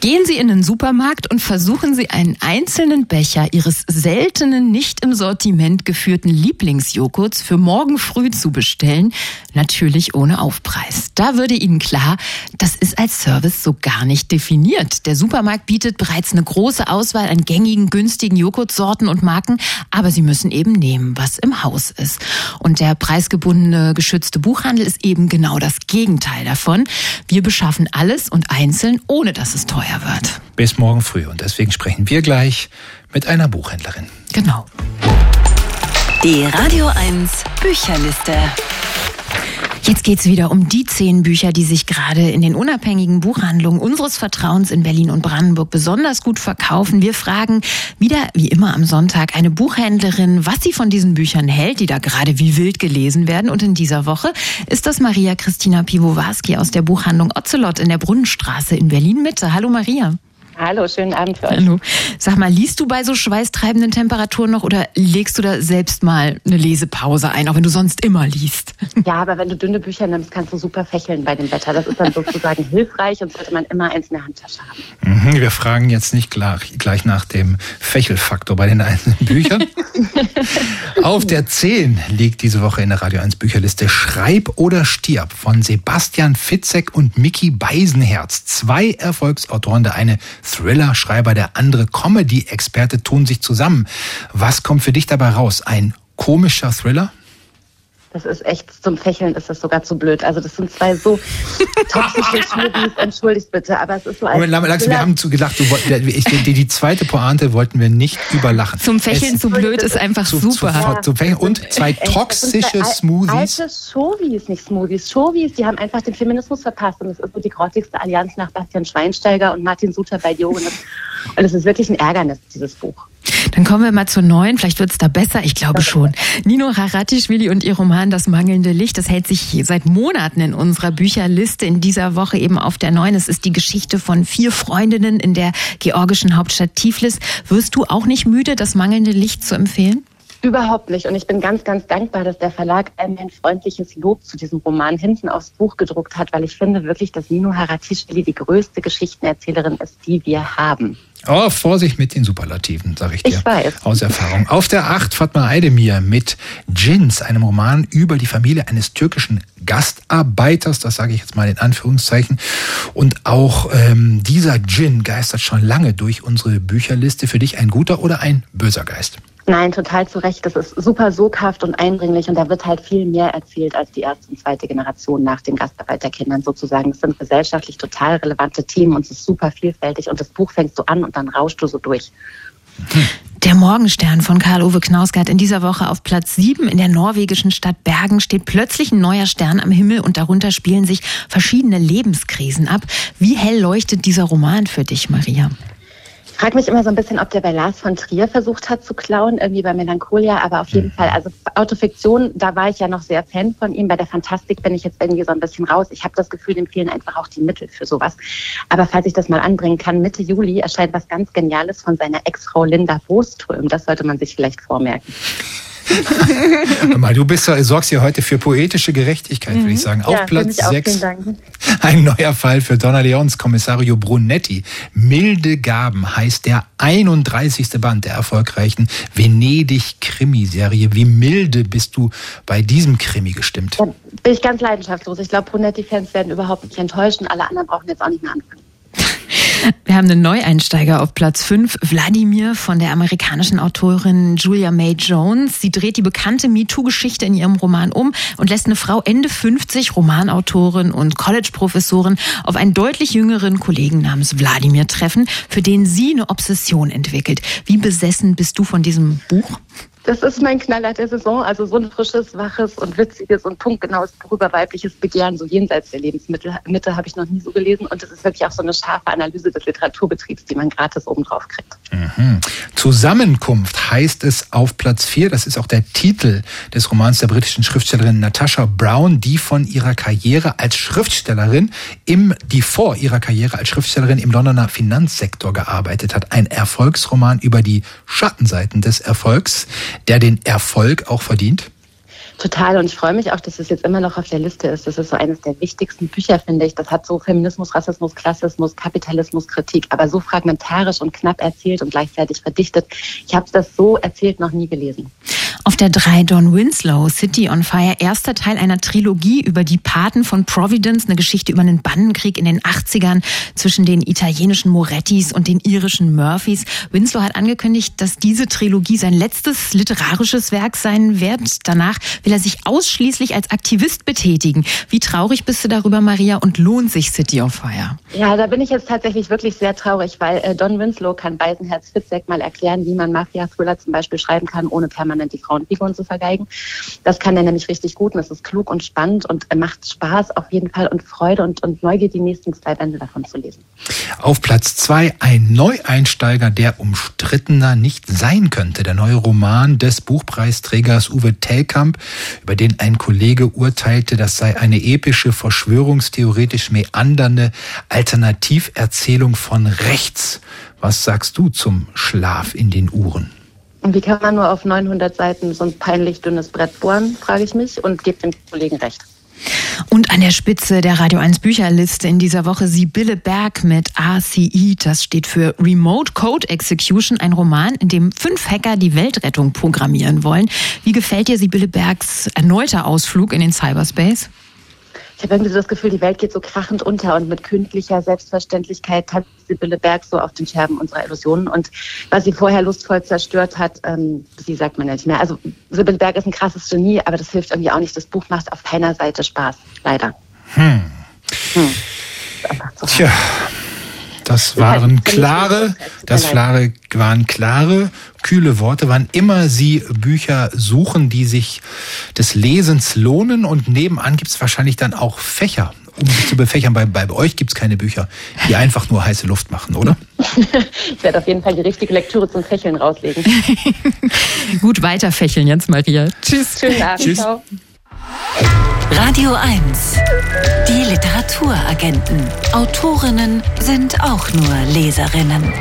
Gehen Sie in den Supermarkt und versuchen Sie einen einzelnen Becher Ihres seltenen, nicht im Sortiment geführten Lieblingsjoghurts für morgen früh zu bestellen. Natürlich ohne Aufpreis. Da würde Ihnen klar, das ist als Service so gar nicht definiert. Der Supermarkt bietet bereits eine große Auswahl an gängigen, günstigen Joghurtsorten und Marken, aber sie müssen eben nehmen, was im Haus ist. Und der preisgebundene geschützte Buchhandel ist eben genau das Gegenteil davon. Wir beschaffen alles und einzeln, ohne dass es teuer wird. Bis morgen früh. Und deswegen sprechen wir gleich mit einer Buchhändlerin. Genau. Die Radio 1 Bücherliste. Jetzt geht's wieder um die zehn Bücher, die sich gerade in den unabhängigen Buchhandlungen unseres Vertrauens in Berlin und Brandenburg besonders gut verkaufen. Wir fragen wieder, wie immer am Sonntag, eine Buchhändlerin, was sie von diesen Büchern hält, die da gerade wie wild gelesen werden. Und in dieser Woche ist das Maria Christina Piwowarski aus der Buchhandlung Ocelot in der Brunnenstraße in Berlin Mitte. Hallo Maria. Hallo, schönen Abend für euch. Hallo. Sag mal, liest du bei so schweißtreibenden Temperaturen noch oder legst du da selbst mal eine Lesepause ein, auch wenn du sonst immer liest? Ja, aber wenn du dünne Bücher nimmst, kannst du super fächeln bei dem Wetter. Das ist dann sozusagen <laughs> hilfreich und sollte man immer eins in der Handtasche haben. Mhm, wir fragen jetzt nicht gleich, gleich nach dem Fächelfaktor bei den einzelnen Büchern. <laughs> Auf der 10 liegt diese Woche in der Radio 1 Bücherliste Schreib oder stirb von Sebastian Fitzek und Mickey Beisenherz. Zwei Erfolgsautoren, der eine Thriller-Schreiber, der andere Comedy-Experte tun sich zusammen. Was kommt für dich dabei raus? Ein komischer Thriller? Das ist echt, zum Fächeln ist das sogar zu blöd. Also das sind zwei so <laughs> toxische Schmuddis, entschuldigt bitte, aber es ist so ein... Moment, Lax, wir haben zu gedacht, du, die, die, die, zweite Pointe wollten wir nicht überlachen. Zum Fächeln es, zu blöd ist einfach zu, super. Zu, zu, ja. Und zwei toxische Smoothies. Alte Showies, nicht Smoothies. Showies, die haben einfach den Feminismus verpasst und das ist so die grottigste Allianz nach Bastian Schweinsteiger und Martin Suter bei Diogen. Und es ist wirklich ein Ärgernis, dieses Buch. Dann kommen wir mal zur neuen. Vielleicht wird es da besser. Ich glaube <laughs> schon. Nino Haratischvili und ihr Roman Das mangelnde Licht, das hält sich seit Monaten in unserer Bücherliste. In dieser Woche eben auf der neuen. Es ist die Geschichte von vier Freundinnen in der georgischen Hauptstadt Tiflis. Wirst du auch nicht müde, das mangelnde Licht zu empfehlen? Überhaupt nicht. Und ich bin ganz, ganz dankbar, dass der Verlag ein freundliches Lob zu diesem Roman hinten aufs Buch gedruckt hat, weil ich finde wirklich, dass Nino Haratischvili die größte Geschichtenerzählerin ist, die wir haben. Oh, Vorsicht mit den Superlativen, sag ich dir. Ich weiß. Aus Erfahrung. Auf der 8 Fatma Aydemir mit Jins, einem Roman über die Familie eines türkischen Gastarbeiters, das sage ich jetzt mal in Anführungszeichen. Und auch ähm, dieser Djinn geistert schon lange durch unsere Bücherliste. Für dich ein guter oder ein böser Geist? Nein, total zu Recht. Das ist super soghaft und eindringlich und da wird halt viel mehr erzählt als die erste und zweite Generation nach den Gastarbeiterkindern sozusagen. Es sind gesellschaftlich total relevante Themen und es ist super vielfältig und das Buch fängst du an und dann rauschst du so durch. Der Morgenstern von Karl-Uwe Knausgard in dieser Woche auf Platz 7 in der norwegischen Stadt Bergen steht plötzlich ein neuer Stern am Himmel und darunter spielen sich verschiedene Lebenskrisen ab. Wie hell leuchtet dieser Roman für dich, Maria? Frage mich immer so ein bisschen, ob der bei Lars von Trier versucht hat zu klauen, irgendwie bei Melancholia, aber auf jeden mhm. Fall, also Autofiktion, da war ich ja noch sehr Fan von ihm. Bei der Fantastik bin ich jetzt irgendwie so ein bisschen raus. Ich habe das Gefühl, dem fehlen einfach auch die Mittel für sowas. Aber falls ich das mal anbringen kann, Mitte Juli erscheint was ganz Geniales von seiner Ex-Frau Linda Boström. Das sollte man sich vielleicht vormerken. Mal, du bist, sorgst ja heute für poetische Gerechtigkeit, mhm. würde ich mhm. sagen. Auf ja, Platz 6 ein neuer Fall für Donna Leons Kommissario Brunetti. Milde Gaben heißt der 31. Band der erfolgreichen Venedig-Krimiserie. Wie milde bist du bei diesem Krimi gestimmt? Da bin ich ganz leidenschaftslos. Ich glaube, Brunetti-Fans werden überhaupt nicht enttäuschen. Alle anderen brauchen jetzt auch nicht mehr anfangen. Wir haben einen Neueinsteiger auf Platz 5, Wladimir von der amerikanischen Autorin Julia May Jones. Sie dreht die bekannte MeToo-Geschichte in ihrem Roman um und lässt eine Frau Ende 50, Romanautorin und College-Professorin, auf einen deutlich jüngeren Kollegen namens Wladimir treffen, für den sie eine Obsession entwickelt. Wie besessen bist du von diesem Buch? Das ist mein Knaller der Saison. Also so ein frisches, waches und witziges und punktgenaues Buch über weibliches Begehren, so jenseits der Lebensmittelmitte, habe ich noch nie so gelesen. Und es ist wirklich auch so eine scharfe Analyse des Literaturbetriebs, die man gratis obendrauf kriegt. Mhm. Zusammenkunft heißt es auf Platz 4. Das ist auch der Titel des Romans der britischen Schriftstellerin Natasha Brown, die von ihrer Karriere als Schriftstellerin im, die vor ihrer Karriere als Schriftstellerin im Londoner Finanzsektor gearbeitet hat. Ein Erfolgsroman über die Schattenseiten des Erfolgs der den Erfolg auch verdient? Total. Und ich freue mich auch, dass es jetzt immer noch auf der Liste ist. Das ist so eines der wichtigsten Bücher, finde ich. Das hat so Feminismus, Rassismus, Klassismus, Kapitalismus, Kritik, aber so fragmentarisch und knapp erzählt und gleichzeitig verdichtet. Ich habe das so erzählt noch nie gelesen. Auf der 3 Don Winslow, City on Fire, erster Teil einer Trilogie über die Paten von Providence, eine Geschichte über einen Bandenkrieg in den 80ern zwischen den italienischen Morettis und den irischen Murphys. Winslow hat angekündigt, dass diese Trilogie sein letztes literarisches Werk sein wird. Danach will er sich ausschließlich als Aktivist betätigen. Wie traurig bist du darüber, Maria, und lohnt sich City of Fire? Ja, da bin ich jetzt tatsächlich wirklich sehr traurig, weil äh, Don Winslow kann Beisenherz Fitzek mal erklären, wie man Mafia-Thriller zum Beispiel schreiben kann, ohne permanent die die Frauenfiguren zu vergeigen. Das kann er nämlich richtig gut und es ist klug und spannend und macht Spaß auf jeden Fall und Freude und, und Neugier, die nächsten zwei Bände davon zu lesen. Auf Platz zwei ein Neueinsteiger, der umstrittener nicht sein könnte. Der neue Roman des Buchpreisträgers Uwe Tellkamp, über den ein Kollege urteilte, das sei eine epische, verschwörungstheoretisch meandernde Alternativerzählung von rechts. Was sagst du zum Schlaf in den Uhren? Und wie kann man nur auf 900 Seiten so ein peinlich dünnes Brett bohren, frage ich mich und gebe dem Kollegen recht. Und an der Spitze der Radio 1 Bücherliste in dieser Woche Sibylle Berg mit RCE. Das steht für Remote Code Execution, ein Roman, in dem fünf Hacker die Weltrettung programmieren wollen. Wie gefällt dir Sibylle Bergs erneuter Ausflug in den Cyberspace? Ich habe irgendwie so das Gefühl, die Welt geht so krachend unter und mit kündlicher Selbstverständlichkeit tanzt Sibylle Berg so auf den Scherben unserer Illusionen. Und was sie vorher lustvoll zerstört hat, ähm, sie sagt man ja nicht mehr. Also Sibylle Berg ist ein krasses Genie, aber das hilft irgendwie auch nicht. Das Buch macht auf keiner Seite Spaß, leider. Hm. Hm. Tja. Das waren klare, das waren klare, kühle Worte, wann immer Sie Bücher suchen, die sich des Lesens lohnen und nebenan gibt es wahrscheinlich dann auch Fächer, um sich zu befächern. Bei, bei euch gibt es keine Bücher, die einfach nur heiße Luft machen, oder? ich werde auf jeden Fall die richtige Lektüre zum Fächeln rauslegen. <laughs> Gut weiterfächeln jetzt, Maria. Tschüss. Schönen Abend. Tschüss. Ciao. Radio 1. Die Literaturagenten. Autorinnen sind auch nur Leserinnen.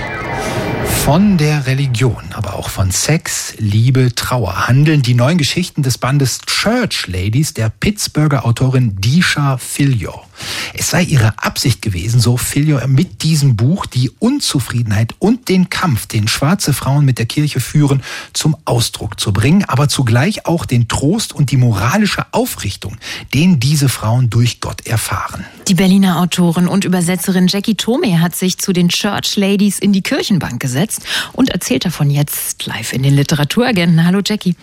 Von der Religion, aber auch von Sex, Liebe, Trauer handeln die neuen Geschichten des Bandes Church Ladies der Pittsburgher Autorin Disha Filio. Es sei ihre Absicht gewesen, so Filio mit diesem Buch die Unzufriedenheit und den Kampf, den schwarze Frauen mit der Kirche führen, zum Ausdruck zu bringen, aber zugleich auch den Trost und die moralische Aufrichtung, den diese Frauen durch Gott erfahren. Die Berliner Autorin und Übersetzerin Jackie Tome hat sich zu den Church Ladies in die Kirchenbank gesetzt und erzählt davon jetzt live in den Literaturagenten. Hallo Jackie.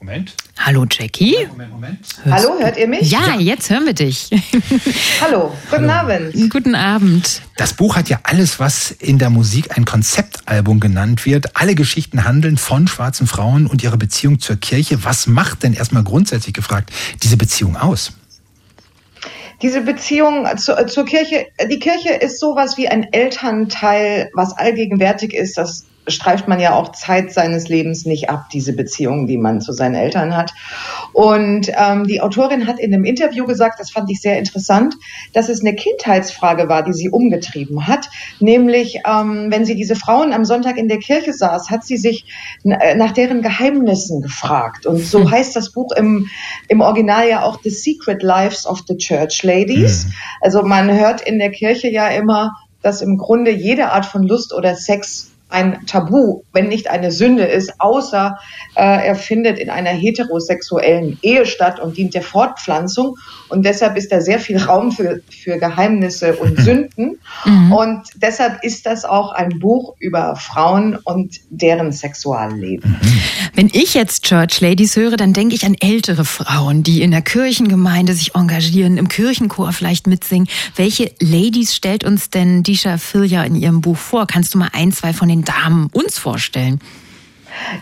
Moment. Hallo Jackie. Moment, Moment. Hallo, hört ihr mich? Ja, ja. jetzt hören wir dich. <laughs> Hallo, guten Hallo. Abend. Guten Abend. Das Buch hat ja alles, was in der Musik ein Konzeptalbum genannt wird. Alle Geschichten handeln von schwarzen Frauen und ihrer Beziehung zur Kirche. Was macht denn erstmal grundsätzlich gefragt diese Beziehung aus? diese Beziehung zu, zur Kirche, die Kirche ist sowas wie ein Elternteil, was allgegenwärtig ist, das streift man ja auch Zeit seines Lebens nicht ab, diese Beziehungen, die man zu seinen Eltern hat. Und ähm, die Autorin hat in einem Interview gesagt, das fand ich sehr interessant, dass es eine Kindheitsfrage war, die sie umgetrieben hat. Nämlich, ähm, wenn sie diese Frauen am Sonntag in der Kirche saß, hat sie sich äh, nach deren Geheimnissen gefragt. Und so hm. heißt das Buch im, im Original ja auch The Secret Lives of the Church Ladies. Hm. Also man hört in der Kirche ja immer, dass im Grunde jede Art von Lust oder Sex ein Tabu, wenn nicht eine Sünde ist, außer äh, er findet in einer heterosexuellen Ehe statt und dient der Fortpflanzung. Und deshalb ist da sehr viel Raum für, für Geheimnisse und <laughs> Sünden. Mhm. Und deshalb ist das auch ein Buch über Frauen und deren Sexualleben. Mhm. Wenn ich jetzt Church Ladies höre, dann denke ich an ältere Frauen, die in der Kirchengemeinde sich engagieren, im Kirchenchor vielleicht mitsingen. Welche Ladies stellt uns denn Disha Filja in ihrem Buch vor? Kannst du mal ein, zwei von den den Damen uns vorstellen?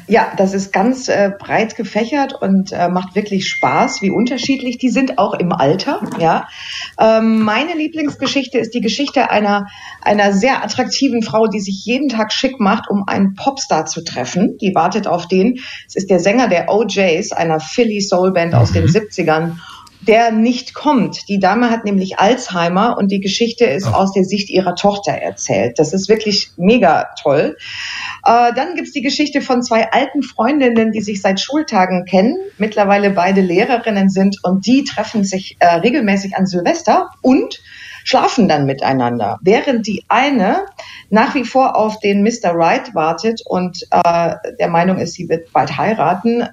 Ja, das ist ganz äh, breit gefächert und äh, macht wirklich Spaß, wie unterschiedlich die sind, auch im Alter. Ja, ähm, meine Lieblingsgeschichte ist die Geschichte einer einer sehr attraktiven Frau, die sich jeden Tag schick macht, um einen Popstar zu treffen. Die wartet auf den. Es ist der Sänger der OJs, einer Philly Soulband aus den 70ern. Der nicht kommt. Die Dame hat nämlich Alzheimer und die Geschichte ist oh. aus der Sicht ihrer Tochter erzählt. Das ist wirklich mega toll. Äh, dann gibt's die Geschichte von zwei alten Freundinnen, die sich seit Schultagen kennen, mittlerweile beide Lehrerinnen sind und die treffen sich äh, regelmäßig an Silvester und schlafen dann miteinander. Während die eine nach wie vor auf den Mr. Wright wartet und äh, der Meinung ist, sie wird bald heiraten,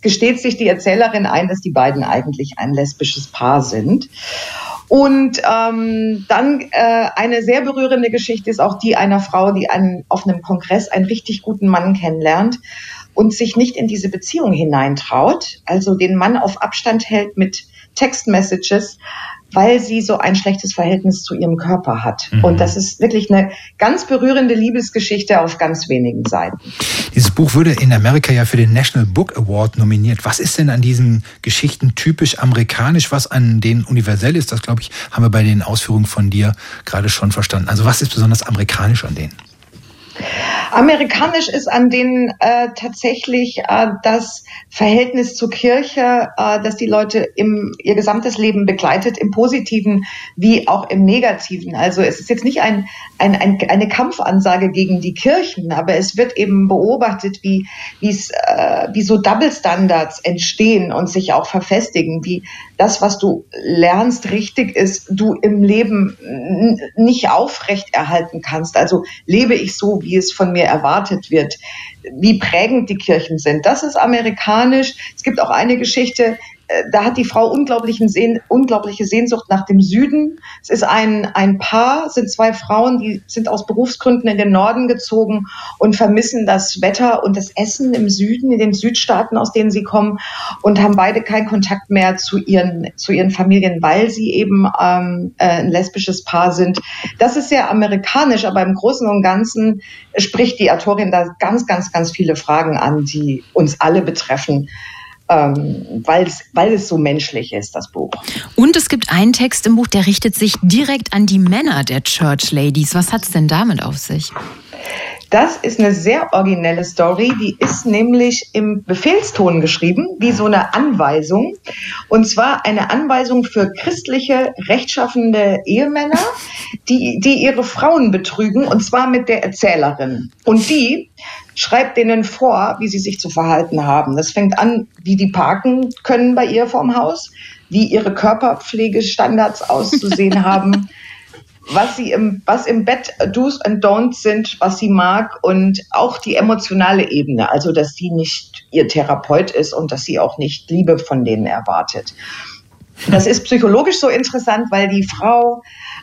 gesteht sich die Erzählerin ein, dass die beiden eigentlich ein lesbisches Paar sind. Und ähm, dann äh, eine sehr berührende Geschichte ist auch die einer Frau, die einen, auf einem Kongress einen richtig guten Mann kennenlernt und sich nicht in diese Beziehung hineintraut, also den Mann auf Abstand hält mit Textmessages, weil sie so ein schlechtes Verhältnis zu ihrem Körper hat. Mhm. Und das ist wirklich eine ganz berührende Liebesgeschichte auf ganz wenigen Seiten. Dieses Buch wurde in Amerika ja für den National Book Award nominiert. Was ist denn an diesen Geschichten typisch amerikanisch, was an denen universell ist? Das, glaube ich, haben wir bei den Ausführungen von dir gerade schon verstanden. Also was ist besonders amerikanisch an denen? Amerikanisch ist an denen äh, tatsächlich äh, das Verhältnis zur Kirche, äh, dass die Leute im, ihr gesamtes Leben begleitet, im Positiven wie auch im Negativen. Also es ist jetzt nicht ein, ein, ein, eine Kampfansage gegen die Kirchen, aber es wird eben beobachtet, wie, äh, wie so Double Standards entstehen und sich auch verfestigen, wie das, was du lernst, richtig ist, du im Leben nicht aufrechterhalten kannst. Also lebe ich so, wie es von mir erwartet wird, wie prägend die Kirchen sind. Das ist amerikanisch. Es gibt auch eine Geschichte, da hat die Frau unglaublichen Sehn, unglaubliche Sehnsucht nach dem Süden. Es ist ein, ein Paar, sind zwei Frauen, die sind aus Berufsgründen in den Norden gezogen und vermissen das Wetter und das Essen im Süden, in den Südstaaten, aus denen sie kommen und haben beide keinen Kontakt mehr zu ihren, zu ihren Familien, weil sie eben ähm, äh, ein lesbisches Paar sind. Das ist sehr amerikanisch, aber im Großen und Ganzen spricht die Autorin da ganz, ganz, ganz viele Fragen an, die uns alle betreffen ähm, weil, es, weil es so menschlich ist, das Buch. Und es gibt einen Text im Buch, der richtet sich direkt an die Männer der Church Ladies. Was hat es denn damit auf sich? Das ist eine sehr originelle Story. Die ist nämlich im Befehlston geschrieben, wie so eine Anweisung. Und zwar eine Anweisung für christliche, rechtschaffende Ehemänner, die, die ihre Frauen betrügen, und zwar mit der Erzählerin. Und die schreibt denen vor, wie sie sich zu verhalten haben. Das fängt an, wie die parken können bei ihr vorm Haus, wie ihre Körperpflegestandards auszusehen <laughs> haben, was sie im, was im Bett Do's and Don'ts sind, was sie mag und auch die emotionale Ebene, also dass sie nicht ihr Therapeut ist und dass sie auch nicht Liebe von denen erwartet. Das ist psychologisch so interessant, weil die Frau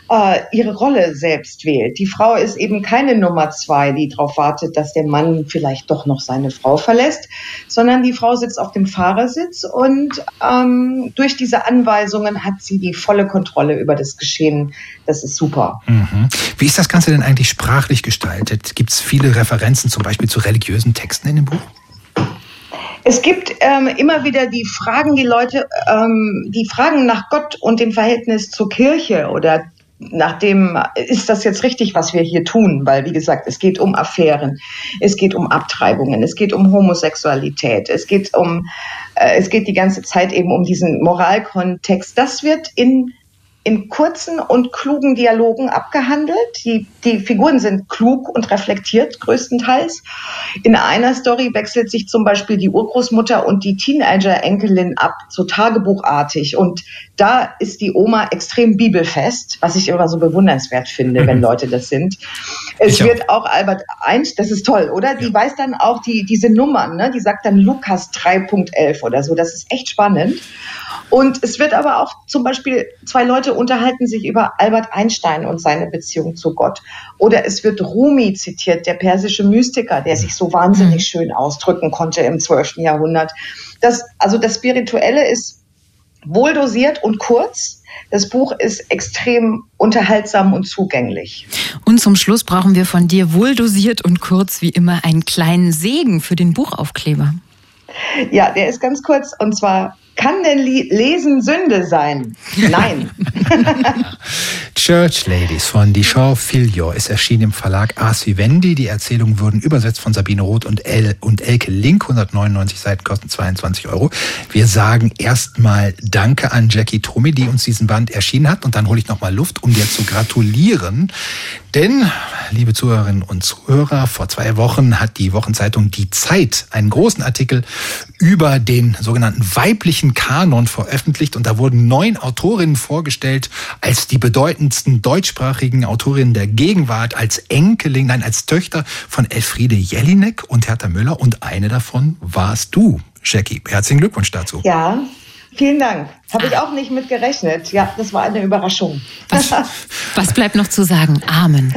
äh, ihre Rolle selbst wählt. Die Frau ist eben keine Nummer zwei, die darauf wartet, dass der Mann vielleicht doch noch seine Frau verlässt, sondern die Frau sitzt auf dem Fahrersitz und ähm, durch diese Anweisungen hat sie die volle Kontrolle über das Geschehen. Das ist super. Mhm. Wie ist das Ganze denn eigentlich sprachlich gestaltet? Gibt es viele Referenzen zum Beispiel zu religiösen Texten in dem Buch? Es gibt ähm, immer wieder die Fragen, die Leute, ähm, die Fragen nach Gott und dem Verhältnis zur Kirche oder nachdem ist das jetzt richtig, was wir hier tun, weil wie gesagt, es geht um Affären, es geht um Abtreibungen, es geht um Homosexualität, es geht um, äh, es geht die ganze Zeit eben um diesen Moralkontext. Das wird in in kurzen und klugen Dialogen abgehandelt. Die, die Figuren sind klug und reflektiert größtenteils. In einer Story wechselt sich zum Beispiel die Urgroßmutter und die Teenager-Enkelin ab, so tagebuchartig. Und da ist die Oma extrem bibelfest, was ich immer so bewundernswert finde, wenn Leute das sind. Es ich wird auch. auch Albert Einstein, das ist toll, oder? Die ja. weiß dann auch die, diese Nummern, ne? die sagt dann Lukas 3.11 oder so. Das ist echt spannend. Und es wird aber auch zum Beispiel, zwei Leute unterhalten sich über Albert Einstein und seine Beziehung zu Gott. Oder es wird Rumi zitiert, der persische Mystiker, der sich so wahnsinnig mhm. schön ausdrücken konnte im 12. Jahrhundert. Das, also das Spirituelle ist wohl dosiert und kurz. Das Buch ist extrem unterhaltsam und zugänglich. Und zum Schluss brauchen wir von dir wohl dosiert und kurz wie immer einen kleinen Segen für den Buchaufkleber. Ja, der ist ganz kurz und zwar kann denn Lesen Sünde sein? Nein. <laughs> Church Ladies von Dijon Filio ist erschienen im Verlag Ars Vivendi. Die Erzählungen wurden übersetzt von Sabine Roth und, El und Elke Link. 199 Seiten kosten 22 Euro. Wir sagen erstmal Danke an Jackie Tomi, die uns diesen Band erschienen hat. Und dann hole ich nochmal Luft, um dir zu gratulieren. Denn, liebe Zuhörerinnen und Zuhörer, vor zwei Wochen hat die Wochenzeitung Die Zeit einen großen Artikel über den sogenannten weiblichen Kanon veröffentlicht und da wurden neun Autorinnen vorgestellt als die bedeutendsten deutschsprachigen Autorinnen der Gegenwart, als Enkelin, nein, als Töchter von Elfriede Jelinek und Hertha Müller und eine davon warst du, Jackie. Herzlichen Glückwunsch dazu. Ja, Vielen Dank. Habe ich auch nicht mit gerechnet. Ja, das war eine Überraschung. Was, <laughs> was bleibt noch zu sagen? Amen.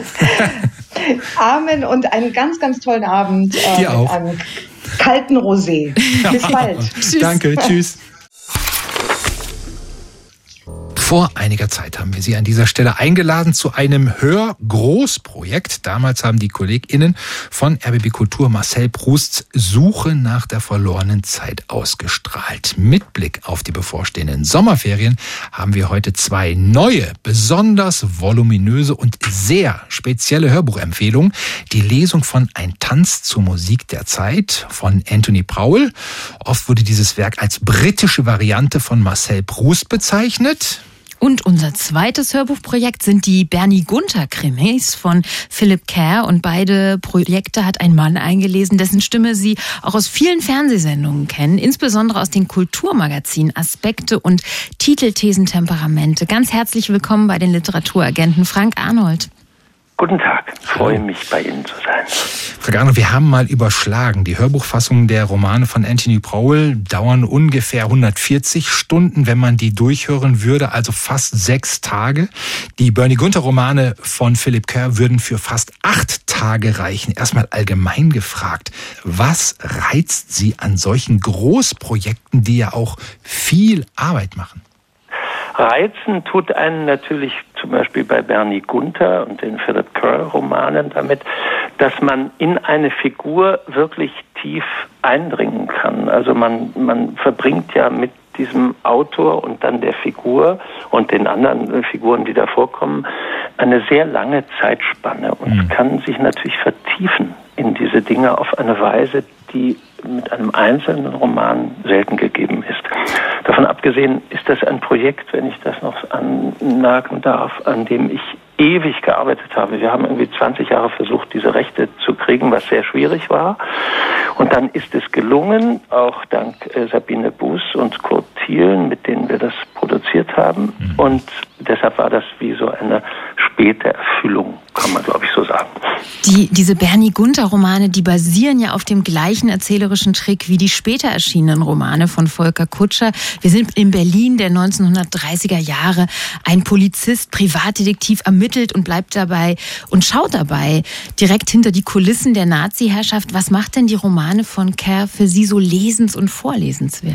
<laughs> Amen und einen ganz, ganz tollen Abend. Äh, Dir auch. Einem kalten Rosé. <laughs> Bis bald. Danke, tschüss. Vor einiger Zeit haben wir Sie an dieser Stelle eingeladen zu einem Hörgroßprojekt. Damals haben die KollegInnen von RBB Kultur Marcel Prousts Suche nach der verlorenen Zeit ausgestrahlt. Mit Blick auf die bevorstehenden Sommerferien haben wir heute zwei neue, besonders voluminöse und sehr spezielle Hörbuchempfehlungen. Die Lesung von Ein Tanz zur Musik der Zeit von Anthony Prowl. Oft wurde dieses Werk als britische Variante von Marcel Proust bezeichnet. Und unser zweites Hörbuchprojekt sind die Bernie Gunther Krimis von Philip Kerr. Und beide Projekte hat ein Mann eingelesen, dessen Stimme Sie auch aus vielen Fernsehsendungen kennen, insbesondere aus den Kulturmagazinen Aspekte und Titelthesen Temperamente. Ganz herzlich willkommen bei den Literaturagenten Frank Arnold. Guten Tag, freue mich bei Ihnen zu sein. Frau Garno, wir haben mal überschlagen. Die Hörbuchfassungen der Romane von Anthony Powell dauern ungefähr 140 Stunden, wenn man die durchhören würde, also fast sechs Tage. Die Bernie Gunther Romane von Philip Kerr würden für fast acht Tage reichen. Erstmal allgemein gefragt, was reizt Sie an solchen Großprojekten, die ja auch viel Arbeit machen? Reizen tut einen natürlich zum Beispiel bei Bernie Gunther und den Philip Kerr Romanen damit, dass man in eine Figur wirklich tief eindringen kann. Also man, man verbringt ja mit diesem Autor und dann der Figur und den anderen Figuren, die da vorkommen, eine sehr lange Zeitspanne und mhm. kann sich natürlich vertiefen in diese Dinge auf eine Weise, die mit einem einzelnen Roman selten gegeben ist. Davon abgesehen ist das ein Projekt, wenn ich das noch anmerken darf, an dem ich ewig gearbeitet habe. Wir haben irgendwie 20 Jahre versucht, diese Rechte zu kriegen, was sehr schwierig war. Und dann ist es gelungen, auch dank äh, Sabine Buß und Kurt Thielen, mit denen wir das produziert haben. Mhm. Und deshalb war das wie so eine späte Erfüllung, kann man glaube ich so sagen. Die, diese Bernie Gunther Romane, die basieren ja auf dem gleichen erzählerischen Trick wie die später erschienenen Romane von Volker Kutscher. Wir sind in Berlin der 1930er Jahre. Ein Polizist, Privatdetektiv ermittelt und bleibt dabei und schaut dabei direkt hinter die Kulissen der Nazi-Herrschaft. Was macht denn die Romane von Kerr für Sie so lesens- und vorlesenswert?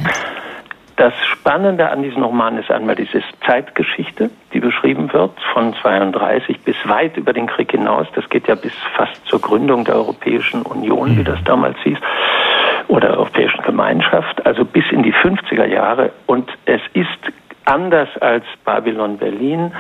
Das Spannende an diesem Roman ist einmal diese Zeitgeschichte, die beschrieben wird, von 32 bis weit über den Krieg hinaus. Das geht ja bis fast zur Gründung der Europäischen Union, wie das damals hieß, oder Europäischen Gemeinschaft, also bis in die 50er Jahre. Und es ist anders als Babylon Berlin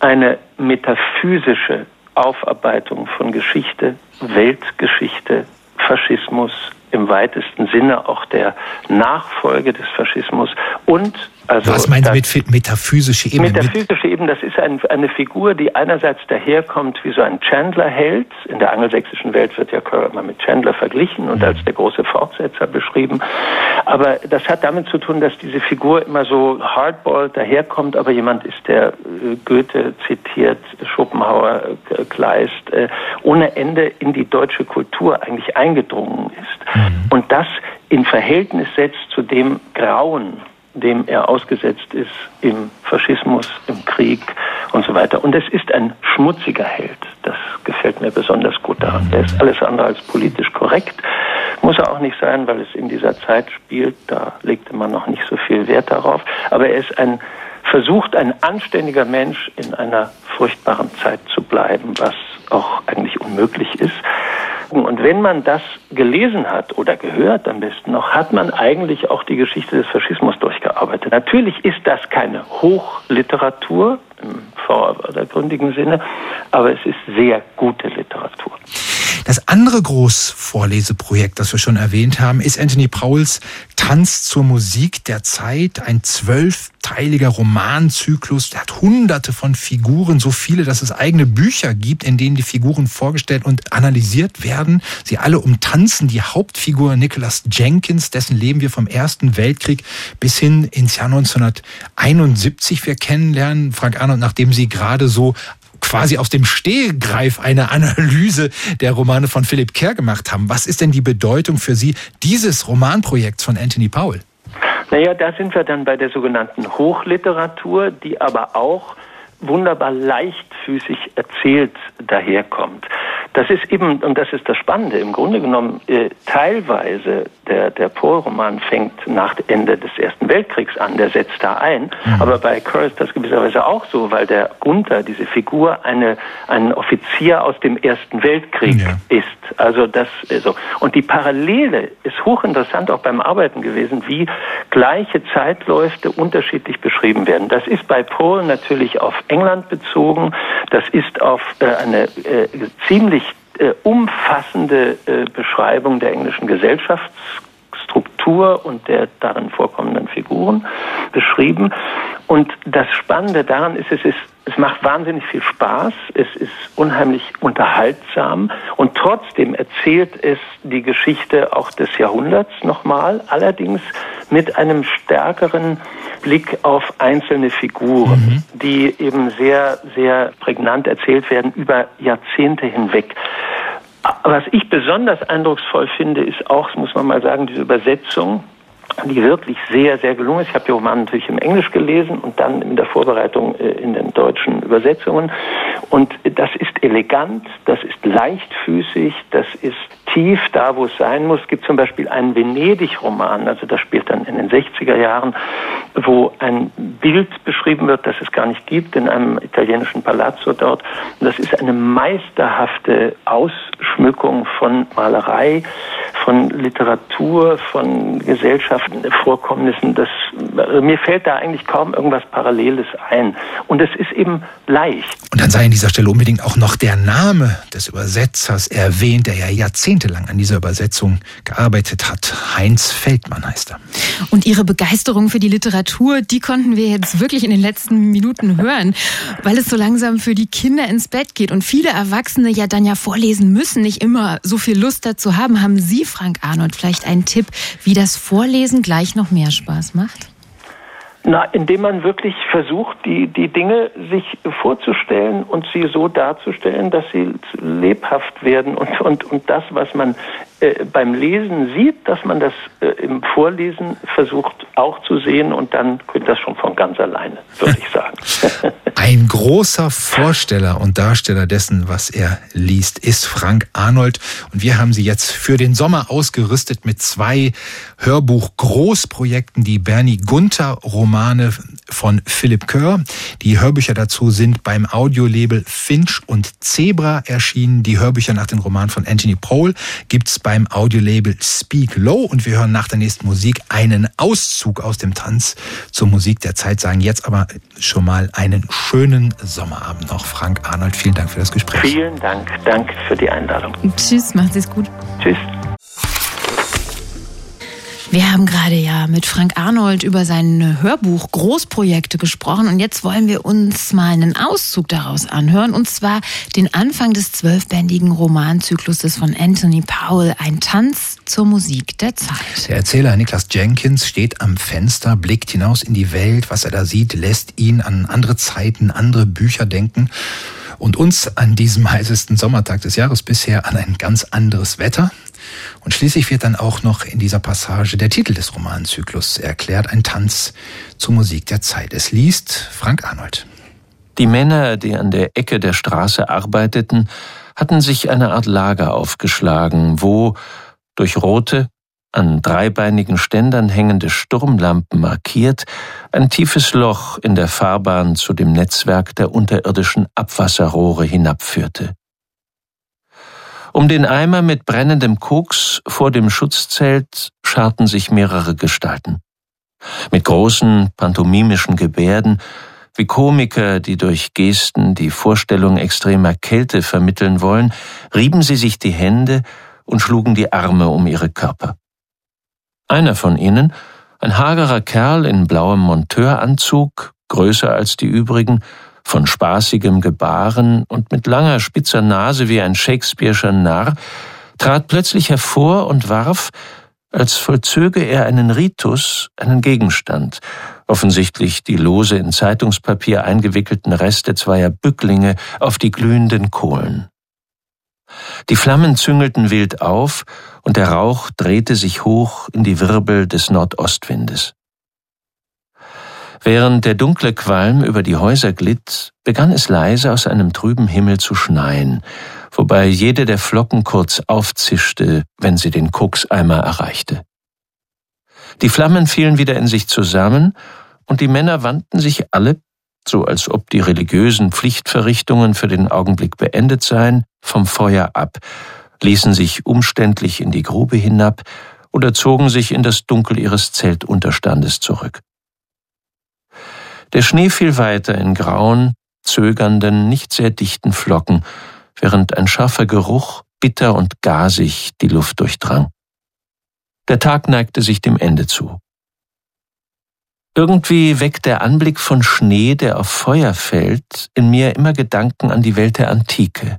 eine metaphysische Aufarbeitung von Geschichte, Weltgeschichte, Faschismus, im weitesten Sinne auch der Nachfolge des Faschismus und also Was meinen Sie mit metaphysische Ebene? Metaphysische Ebene, das ist ein, eine Figur, die einerseits daherkommt wie so ein Chandler-Held. In der angelsächsischen Welt wird ja Kerr immer mit Chandler verglichen und mhm. als der große Fortsetzer beschrieben. Aber das hat damit zu tun, dass diese Figur immer so hardball daherkommt, aber jemand ist, der äh, Goethe zitiert, Schopenhauer, Kleist, äh, ohne Ende in die deutsche Kultur eigentlich eingedrungen ist. Mhm. Und das in Verhältnis setzt zu dem Grauen, dem er ausgesetzt ist im Faschismus, im Krieg und so weiter. Und es ist ein schmutziger Held. Das gefällt mir besonders gut daran. Er ist alles andere als politisch korrekt. Muss er auch nicht sein, weil es in dieser Zeit spielt. Da legte man noch nicht so viel Wert darauf. Aber er ist ein versucht, ein anständiger Mensch in einer furchtbaren Zeit zu bleiben, was auch eigentlich unmöglich ist. Und wenn man das gelesen hat oder gehört am besten noch, hat man eigentlich auch die Geschichte des Faschismus durchgearbeitet. Natürlich ist das keine Hochliteratur im vordergründigen Sinne, aber es ist sehr gute Literatur. Das andere Großvorleseprojekt, das wir schon erwähnt haben, ist Anthony Pauls Tanz zur Musik der Zeit, ein zwölfteiliger Romanzyklus. Der hat hunderte von Figuren, so viele, dass es eigene Bücher gibt, in denen die Figuren vorgestellt und analysiert werden. Sie alle umtanzen die Hauptfigur Nicholas Jenkins, dessen Leben wir vom Ersten Weltkrieg bis hin ins Jahr 1971 wir kennenlernen. Frank Arnold, nachdem Sie gerade so quasi aus dem Stehgreif eine Analyse der Romane von Philipp Kerr gemacht haben. Was ist denn die Bedeutung für Sie dieses Romanprojekts von Anthony Powell? Naja, da sind wir dann bei der sogenannten Hochliteratur, die aber auch wunderbar leichtfüßig erzählt daherkommt. Das ist eben, und das ist das Spannende, im Grunde genommen äh, teilweise der, der Poe-Roman fängt nach Ende des Ersten Weltkriegs an, der setzt da ein. Mhm. Aber bei Kerr ist das gewisserweise auch so, weil der Gunther, diese Figur, eine, ein Offizier aus dem Ersten Weltkrieg ja. ist. Also das äh, so. Und die Parallele ist hochinteressant auch beim Arbeiten gewesen, wie gleiche Zeitläufe unterschiedlich beschrieben werden. Das ist bei Poe natürlich auf England bezogen. Das ist auf äh, eine äh, ziemlich äh, umfassende Beschreibung der englischen Gesellschaftsstruktur und der darin vorkommenden Figuren beschrieben. Und das Spannende daran ist, es ist es macht wahnsinnig viel Spaß, es ist unheimlich unterhaltsam und trotzdem erzählt es die Geschichte auch des Jahrhunderts nochmal, allerdings mit einem stärkeren Blick auf einzelne Figuren, mhm. die eben sehr, sehr prägnant erzählt werden über Jahrzehnte hinweg. Was ich besonders eindrucksvoll finde, ist auch, muss man mal sagen, diese Übersetzung die wirklich sehr, sehr gelungen ist. Ich habe die Romane natürlich im Englisch gelesen und dann in der Vorbereitung äh, in den deutschen Übersetzungen. Und das ist elegant, das ist leichtfüßig, das ist tief da, wo es sein muss. Es gibt zum Beispiel einen Venedig-Roman, also das spielt dann in den 60er Jahren, wo ein Bild beschrieben wird, das es gar nicht gibt, in einem italienischen Palazzo dort. Und das ist eine meisterhafte Ausschmückung von Malerei, von Literatur, von Gesellschaften, Vorkommnissen. Das, also mir fällt da eigentlich kaum irgendwas Paralleles ein. Und es ist eben leicht. Und dann sei an dieser Stelle unbedingt auch noch der Name des Übersetzers erwähnt, der ja jahrzehntelang an dieser Übersetzung gearbeitet hat. Heinz Feldmann heißt er. Und Ihre Begeisterung für die Literatur, die konnten wir jetzt wirklich in den letzten Minuten hören, weil es so langsam für die Kinder ins Bett geht und viele Erwachsene ja dann ja vorlesen müssen, nicht immer so viel Lust dazu haben. Haben Sie, Frank Arnold, vielleicht einen Tipp, wie das Vorlesen gleich noch mehr Spaß macht? Na, indem man wirklich versucht, die, die Dinge sich vorzustellen und sie so darzustellen, dass sie lebhaft werden und, und, und das, was man äh, beim Lesen sieht, dass man das äh, im Vorlesen versucht auch zu sehen und dann kommt das schon von ganz alleine, würde ich sagen. <laughs> Ein großer Vorsteller und Darsteller dessen, was er liest, ist Frank Arnold. Und wir haben sie jetzt für den Sommer ausgerüstet mit zwei Hörbuch-Großprojekten, die Bernie Gunther-Romane von Philipp Kerr. Die Hörbücher dazu sind beim Audiolabel Finch und Zebra erschienen. Die Hörbücher nach den Romanen von Anthony Pohl gibt's beim Audiolabel Speak Low. Und wir hören nach der nächsten Musik einen Auszug aus dem Tanz zur Musik der Zeit, sagen jetzt aber schon mal einen schönen Sommerabend noch. Frank Arnold, vielen Dank für das Gespräch. Vielen Dank. Danke für die Einladung. Tschüss, macht es gut. Tschüss. Wir haben gerade ja mit Frank Arnold über sein Hörbuch Großprojekte gesprochen und jetzt wollen wir uns mal einen Auszug daraus anhören und zwar den Anfang des zwölfbändigen Romanzykluses von Anthony Powell, ein Tanz zur Musik der Zeit. Der Erzähler Niklas Jenkins steht am Fenster, blickt hinaus in die Welt, was er da sieht, lässt ihn an andere Zeiten, andere Bücher denken und uns an diesem <laughs> heißesten Sommertag des Jahres bisher an ein ganz anderes Wetter. Und schließlich wird dann auch noch in dieser Passage der Titel des Romanzyklus erklärt, ein Tanz zur Musik der Zeit. Es liest Frank Arnold. Die Männer, die an der Ecke der Straße arbeiteten, hatten sich eine Art Lager aufgeschlagen, wo durch rote, an dreibeinigen Ständern hängende Sturmlampen markiert, ein tiefes Loch in der Fahrbahn zu dem Netzwerk der unterirdischen Abwasserrohre hinabführte. Um den Eimer mit brennendem Koks vor dem Schutzzelt scharten sich mehrere Gestalten. Mit großen pantomimischen Gebärden, wie Komiker, die durch Gesten die Vorstellung extremer Kälte vermitteln wollen, rieben sie sich die Hände und schlugen die Arme um ihre Körper. Einer von ihnen, ein hagerer Kerl in blauem Monteuranzug, größer als die übrigen, von spaßigem Gebaren und mit langer spitzer Nase wie ein Shakespeare'scher Narr, trat plötzlich hervor und warf, als vollzöge er einen Ritus, einen Gegenstand, offensichtlich die lose in Zeitungspapier eingewickelten Reste zweier Bücklinge auf die glühenden Kohlen. Die Flammen züngelten wild auf, und der Rauch drehte sich hoch in die Wirbel des Nordostwindes. Während der dunkle Qualm über die Häuser glitt, begann es leise aus einem trüben Himmel zu schneien, wobei jede der Flocken kurz aufzischte, wenn sie den Kokseimer erreichte. Die Flammen fielen wieder in sich zusammen, und die Männer wandten sich alle, so als ob die religiösen Pflichtverrichtungen für den Augenblick beendet seien, vom Feuer ab, ließen sich umständlich in die Grube hinab oder zogen sich in das Dunkel ihres Zeltunterstandes zurück. Der Schnee fiel weiter in grauen, zögernden, nicht sehr dichten Flocken, während ein scharfer Geruch bitter und gasig die Luft durchdrang. Der Tag neigte sich dem Ende zu. Irgendwie weckt der Anblick von Schnee, der auf Feuer fällt, in mir immer Gedanken an die Welt der Antike,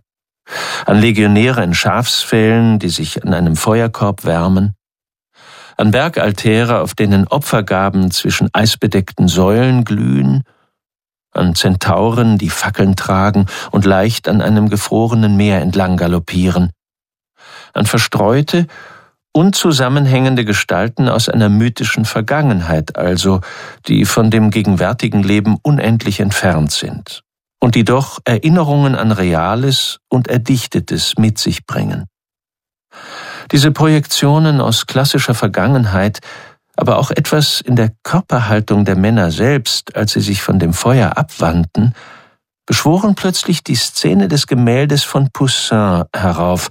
an Legionäre in Schafsfällen, die sich an einem Feuerkorb wärmen, an Bergaltäre, auf denen Opfergaben zwischen eisbedeckten Säulen glühen, an Zentauren, die Fackeln tragen und leicht an einem gefrorenen Meer entlang galoppieren, an verstreute, unzusammenhängende Gestalten aus einer mythischen Vergangenheit also, die von dem gegenwärtigen Leben unendlich entfernt sind und die doch Erinnerungen an Reales und Erdichtetes mit sich bringen. Diese Projektionen aus klassischer Vergangenheit aber auch etwas in der Körperhaltung der Männer selbst, als sie sich von dem Feuer abwandten, beschworen plötzlich die Szene des Gemäldes von Poussin herauf,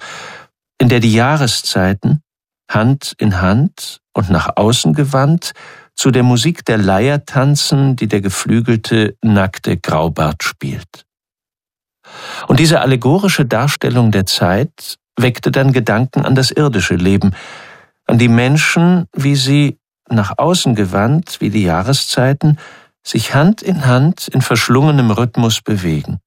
in der die Jahreszeiten, Hand in Hand und nach außen gewandt, zu der Musik der Leier tanzen, die der geflügelte, nackte Graubart spielt. Und diese allegorische Darstellung der Zeit weckte dann Gedanken an das irdische Leben, an die Menschen, wie sie nach außen gewandt wie die Jahreszeiten, sich Hand in Hand in verschlungenem Rhythmus bewegen.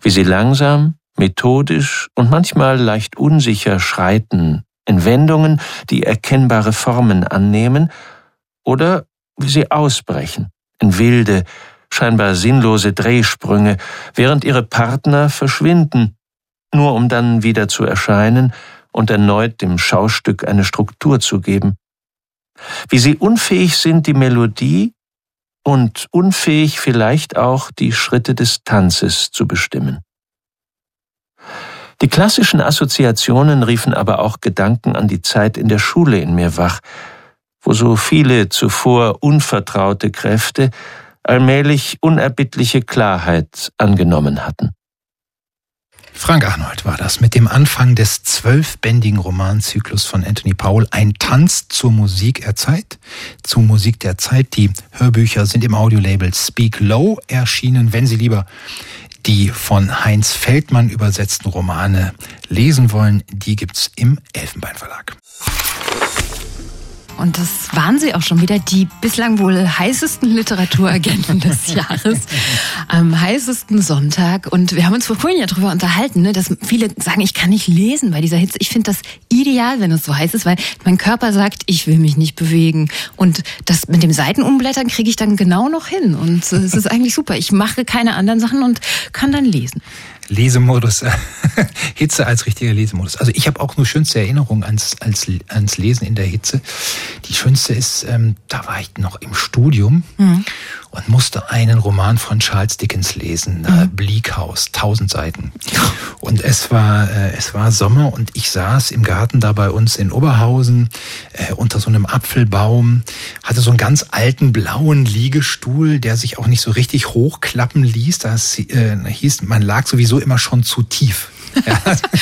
Wie sie langsam, methodisch und manchmal leicht unsicher schreiten, in Wendungen, die erkennbare Formen annehmen, oder wie sie ausbrechen, in wilde, scheinbar sinnlose Drehsprünge, während ihre Partner verschwinden, nur um dann wieder zu erscheinen und erneut dem Schaustück eine Struktur zu geben wie sie unfähig sind, die Melodie und unfähig vielleicht auch die Schritte des Tanzes zu bestimmen. Die klassischen Assoziationen riefen aber auch Gedanken an die Zeit in der Schule in mir wach, wo so viele zuvor unvertraute Kräfte allmählich unerbittliche Klarheit angenommen hatten. Frank Arnold war das mit dem Anfang des zwölfbändigen Romanzyklus von Anthony Powell. Ein Tanz zur Musik der Zeit, zur Musik der Zeit. Die Hörbücher sind im Audiolabel Speak Low erschienen. Wenn Sie lieber die von Heinz Feldmann übersetzten Romane lesen wollen, die gibt's im Elfenbein und das waren sie auch schon wieder, die bislang wohl heißesten Literaturagenten des <laughs> Jahres. Am heißesten Sonntag. Und wir haben uns vorhin ja darüber unterhalten, ne, dass viele sagen, ich kann nicht lesen bei dieser Hitze. Ich finde das ideal, wenn es so heiß ist, weil mein Körper sagt, ich will mich nicht bewegen. Und das mit dem Seitenumblättern kriege ich dann genau noch hin. Und es ist eigentlich super. Ich mache keine anderen Sachen und kann dann lesen. Lesemodus, äh, <laughs> Hitze als richtiger Lesemodus. Also ich habe auch nur schönste Erinnerungen ans, ans, ans Lesen in der Hitze. Die schönste ist, ähm, da war ich noch im Studium mhm. Und musste einen Roman von Charles Dickens lesen, mhm. Bleak House, tausend Seiten. Und es war, äh, es war Sommer und ich saß im Garten da bei uns in Oberhausen äh, unter so einem Apfelbaum, hatte so einen ganz alten blauen Liegestuhl, der sich auch nicht so richtig hochklappen ließ. Das äh, hieß, man lag sowieso sowieso immer schon zu tief. <laughs>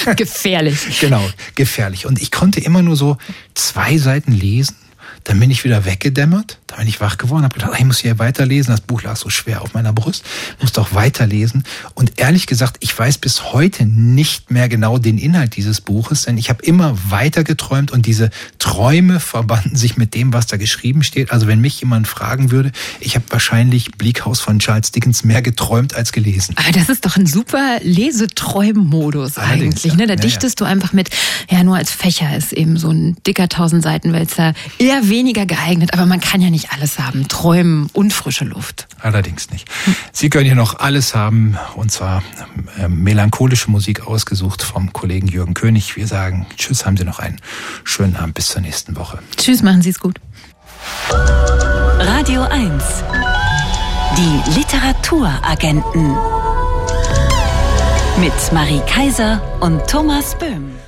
Ja. gefährlich. Genau, gefährlich. Und ich konnte immer nur so zwei Seiten lesen dann bin ich wieder weggedämmert, dann bin ich wach geworden, habe gedacht, ich muss hier weiterlesen. Das Buch lag so schwer auf meiner Brust, musste auch weiterlesen. Und ehrlich gesagt, ich weiß bis heute nicht mehr genau den Inhalt dieses Buches, denn ich habe immer weiter geträumt und diese Träume verbanden sich mit dem, was da geschrieben steht. Also wenn mich jemand fragen würde, ich habe wahrscheinlich Bleakhouse von Charles Dickens mehr geträumt als gelesen. Aber das ist doch ein super Leseträummodus eigentlich. Ne? Da ja, dichtest ja. du einfach mit, ja nur als Fächer ist eben so ein dicker tausend Seitenwälzer eher weniger geeignet, aber man kann ja nicht alles haben. Träumen und frische Luft. Allerdings nicht. Sie können hier noch alles haben, und zwar äh, melancholische Musik ausgesucht vom Kollegen Jürgen König. Wir sagen Tschüss, haben Sie noch einen schönen Abend bis zur nächsten Woche. Tschüss, machen Sie es gut. Radio 1. Die Literaturagenten. Mit Marie Kaiser und Thomas Böhm.